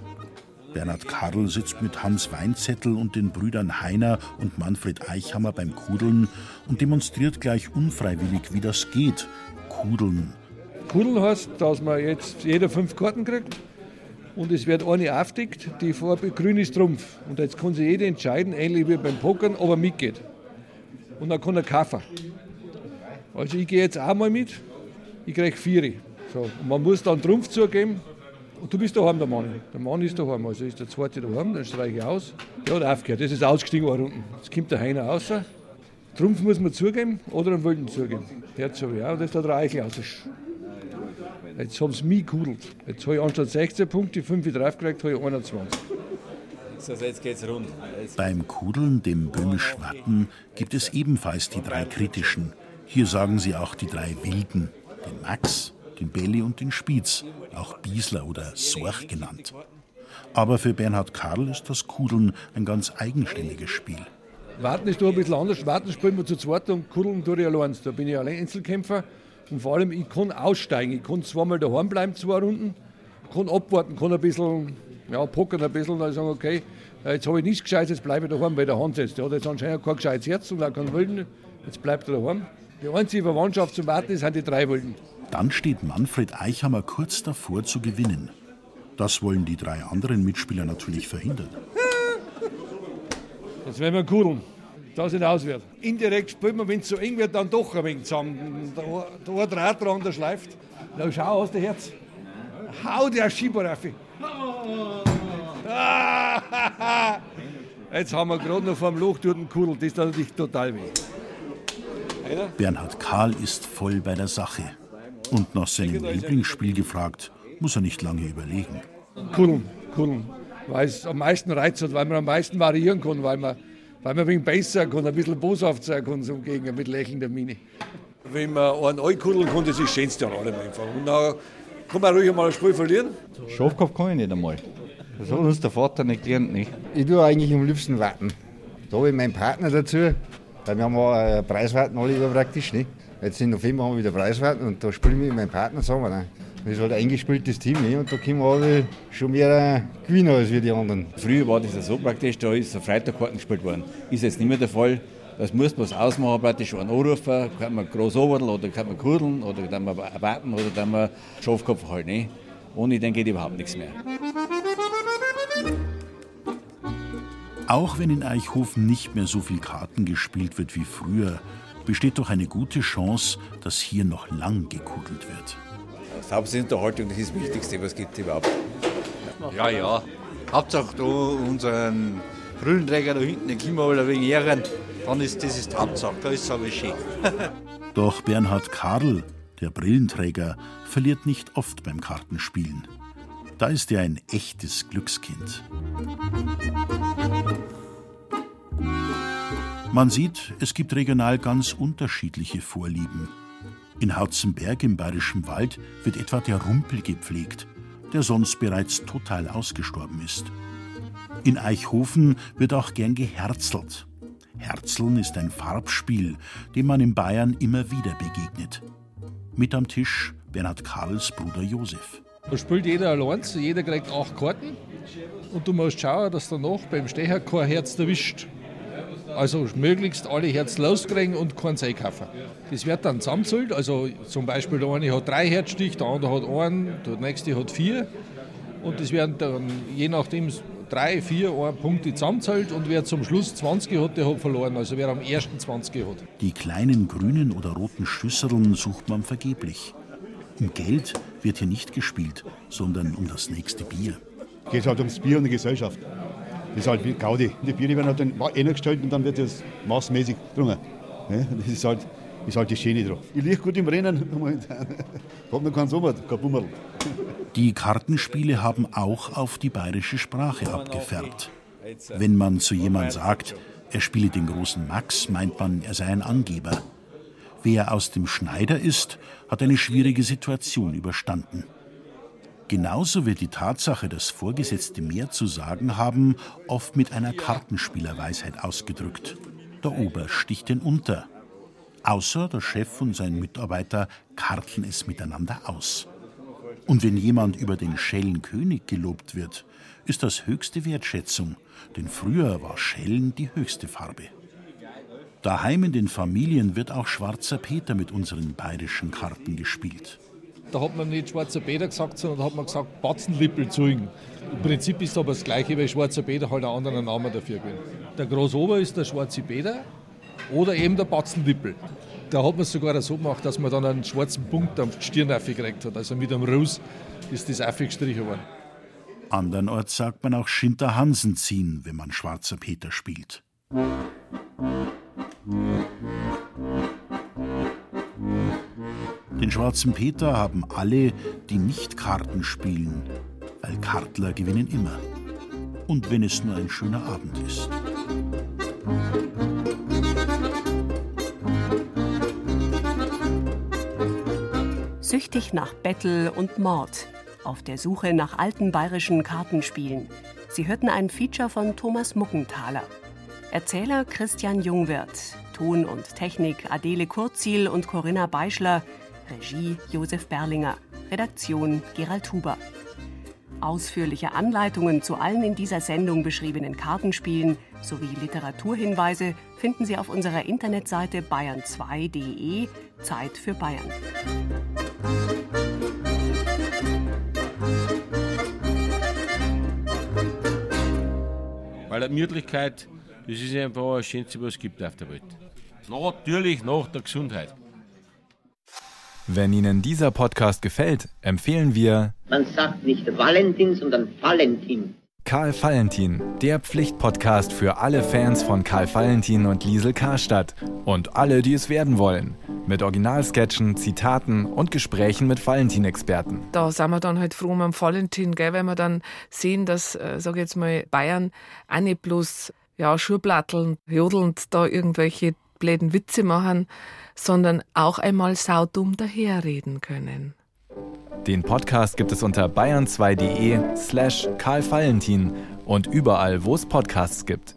Bernhard Karl sitzt mit Hans Weinzettel und den Brüdern Heiner und Manfred Eichhammer beim Kudeln und demonstriert gleich unfreiwillig, wie das geht. Kudeln. Kudeln heißt, dass man jetzt jeder fünf Karten kriegt und es wird eine aufdeckt, die Farbe grün ist Trumpf. Und jetzt kann sich jeder entscheiden, ähnlich wie beim Pokern, ob er mitgeht. Und dann kann er kaufen. Also ich gehe jetzt auch mal mit, ich kriege vier. So. Und man muss dann Trumpf zugeben und du bist daheim, der Mann. Der Mann ist daheim, also ist der zweite daheim, dann streiche ich aus. Der hat aufgehört, das ist ausgestiegen, eine Runde. Jetzt kommt der Heiner raus. Trumpf muss man zugeben oder einen Wilden zugeben. Herz habe ich auch, das ist der Reichel aus. Jetzt haben sie mich gekudelt. Jetzt habe ich anstatt 16 Punkte 5 draufgekriegt, habe ich 21. Also jetzt geht's rund. Jetzt Beim Kudeln, dem böhmisch Watten, gibt es ebenfalls die drei kritischen. Hier sagen sie auch die drei Wilden. Den Max, den Belli und den Spitz, auch Biesler oder Sorch genannt. Aber für Bernhard Karl ist das Kudeln ein ganz eigenständiges Spiel. Warten ist da ein bisschen anders. Warten spielen wir zu zweit und Kuddeln tue ich allein. Da bin ich allein Einzelkämpfer. Und vor allem, ich kann aussteigen. Ich kann zweimal daheim bleiben, zwei Runden. Kann abwarten, kann ein bisschen, ja, pokern ein bisschen. Dann sagen, okay, jetzt habe ich nichts Gescheites, jetzt bleibe ich daheim, weil der Hans jetzt, der hat jetzt anscheinend kein gescheites Herz und auch keinen Wilden. Jetzt bleibt er daheim. Die einzige Verwandtschaft zum Warten sind die drei Wilden. Dann steht Manfred Eichhammer kurz davor zu gewinnen. Das wollen die drei anderen Mitspieler natürlich verhindern. (laughs) Jetzt werden wir kudeln, dass es aus wird. Indirekt spielen wir, wenn es so eng wird, dann doch ein wenig zusammen. Der, der eine Draht dran, der schleift. Na schau, hast du Herz? Hau der Schieber rauf. (laughs) Ah, Jetzt haben wir gerade noch vom Loch durch den Kudel, das tut natürlich total weh. Bernhard Karl ist voll bei der Sache. Und nach seinem Lieblingsspiel gefragt, muss er nicht lange überlegen. Kudeln, kudeln. Weil es am meisten reizt hat, weil man am meisten variieren kann, weil man, weil man ein wenig besser kann, ein bisschen boshaft sein kann, so gegen mit lächelnder Miene. Wenn man einen ankuddeln kann, das ist das Schönste an allem einfach. Und dann kann man ruhig mal ein Spiel verlieren. Schafkopf kann ich nicht einmal. Das hat uns der Vater nicht gelernt. Nicht? Ich tue eigentlich am liebsten warten. Da habe ich meinen Partner dazu, wir haben auch äh, Preiswarten alle über praktisch. Nicht? Jetzt im November haben wir wieder Preiswarten und da spielen wir mit meinem Partner zusammen. Nicht? Das ist halt ein eingespieltes Team nicht? und da können wir alle schon mehr äh, gewinnen als wir die anderen. Früher war das ja so praktisch, da ist Freitagkarten gespielt worden. Ist jetzt nicht mehr der Fall. Das muss man ausmachen, praktisch einen anrufen, kann man groß oberdeln oder kann man kudeln oder kann man warten oder kann man Schafkopf halt. Nicht? Ohne den geht überhaupt nichts mehr. Auch wenn in Eichhofen nicht mehr so viel Karten gespielt wird wie früher, besteht doch eine gute Chance, dass hier noch lang gekugelt wird. Das Hauptsinterhaltung, das ist das Wichtigste, was es gibt überhaupt. Ja, ja. Hauptsache da unseren Brillenträger da hinten, den können wir mal ein wenig ehren. Dann ist das ist die Hauptsache, da ist es aber schön. (laughs) Doch Bernhard Karl, der Brillenträger, verliert nicht oft beim Kartenspielen. Da ist er ein echtes Glückskind. Man sieht, es gibt regional ganz unterschiedliche Vorlieben. In Hautzenberg im Bayerischen Wald wird etwa der Rumpel gepflegt, der sonst bereits total ausgestorben ist. In Eichhofen wird auch gern geherzelt. Herzeln ist ein Farbspiel, dem man in Bayern immer wieder begegnet. Mit am Tisch Bernhard Karls Bruder Josef. Da spielt jeder allein, jeder kriegt acht Karten und du musst schauen, dass danach beim Stecher kein Herz erwischt. Also möglichst alle Herz loskriegen und keins einkaufen. Das wird dann zusammenzählt, also zum Beispiel der eine hat drei Herzstich, der andere hat einen, der nächste hat vier und das werden dann je nachdem drei, vier Punkte zusammenzählt und wer zum Schluss 20 hat, der hat verloren. Also wer am ersten 20 hat. Die kleinen grünen oder roten Schüsseln sucht man vergeblich. Um Geld wird hier nicht gespielt, sondern um das nächste Bier. Es geht halt ums Bier und die Gesellschaft. Das ist halt wie Gaudi. Die Biere werden halt dann eingestellt und dann wird das maßmäßig getrunken. Das ist halt, ist halt die Schöne drauf. Ich liege gut im Rennen. (laughs) Hab noch keinen Sommer, kein Bummerl. Die Kartenspiele haben auch auf die bayerische Sprache abgefärbt. Wenn man zu jemandem sagt, er spiele den großen Max, meint man, er sei ein Angeber. Wer aus dem Schneider ist, hat eine schwierige Situation überstanden. Genauso wird die Tatsache, dass Vorgesetzte mehr zu sagen haben, oft mit einer Kartenspielerweisheit ausgedrückt. Der Ober sticht den unter. Außer der Chef und sein Mitarbeiter karteln es miteinander aus. Und wenn jemand über den Schellenkönig gelobt wird, ist das höchste Wertschätzung, denn früher war Schellen die höchste Farbe. Daheim in den Familien wird auch Schwarzer Peter mit unseren bayerischen Karten gespielt. Da hat man nicht Schwarzer Peter gesagt, sondern da hat man gesagt Batzenlippelzeugen. Im Prinzip ist aber das Gleiche, weil Schwarzer Peter halt einen anderen Namen dafür gewinnt. Der Großober ist der Schwarze Peter oder eben der Batzenlippel. Da hat man es sogar so gemacht, dass man dann einen schwarzen Punkt die Stirn gekriegt hat. Also mit einem Ruß ist das aufgestrichen worden. Andernorts sagt man auch Schinterhansen ziehen, wenn man Schwarzer Peter spielt. Den schwarzen Peter haben alle, die nicht Karten spielen, weil Kartler gewinnen immer. Und wenn es nur ein schöner Abend ist. Süchtig nach Bettel und Mord. Auf der Suche nach alten bayerischen Kartenspielen. Sie hörten ein Feature von Thomas Muckenthaler. Erzähler Christian Jungwirth. Ton und Technik Adele Kurzil und Corinna Beischler. Regie Josef Berlinger. Redaktion Gerald Huber. Ausführliche Anleitungen zu allen in dieser Sendung beschriebenen Kartenspielen sowie Literaturhinweise finden Sie auf unserer Internetseite bayern2.de Zeit für Bayern. Weil Gemütlichkeit, das ist einfach das Schönste, was es gibt auf der Welt. Natürlich nach der Gesundheit. Wenn Ihnen dieser Podcast gefällt, empfehlen wir Man sagt nicht Valentin, sondern Valentin. Karl Valentin, der Pflichtpodcast für alle Fans von Karl Valentin und Liesel Karstadt und alle, die es werden wollen. Mit Originalsketchen, Zitaten und Gesprächen mit Valentin-Experten. Da sind wir dann halt froh um Valentin, gell, weil wir dann sehen, dass, äh, sag ich jetzt mal, Bayern auch nicht bloß ja, Schurplatteln, jodelnd da irgendwelche bläden Witze machen, sondern auch einmal saudumm daherreden können. Den Podcast gibt es unter bayern2.de slash Karl Valentin und überall, wo es Podcasts gibt.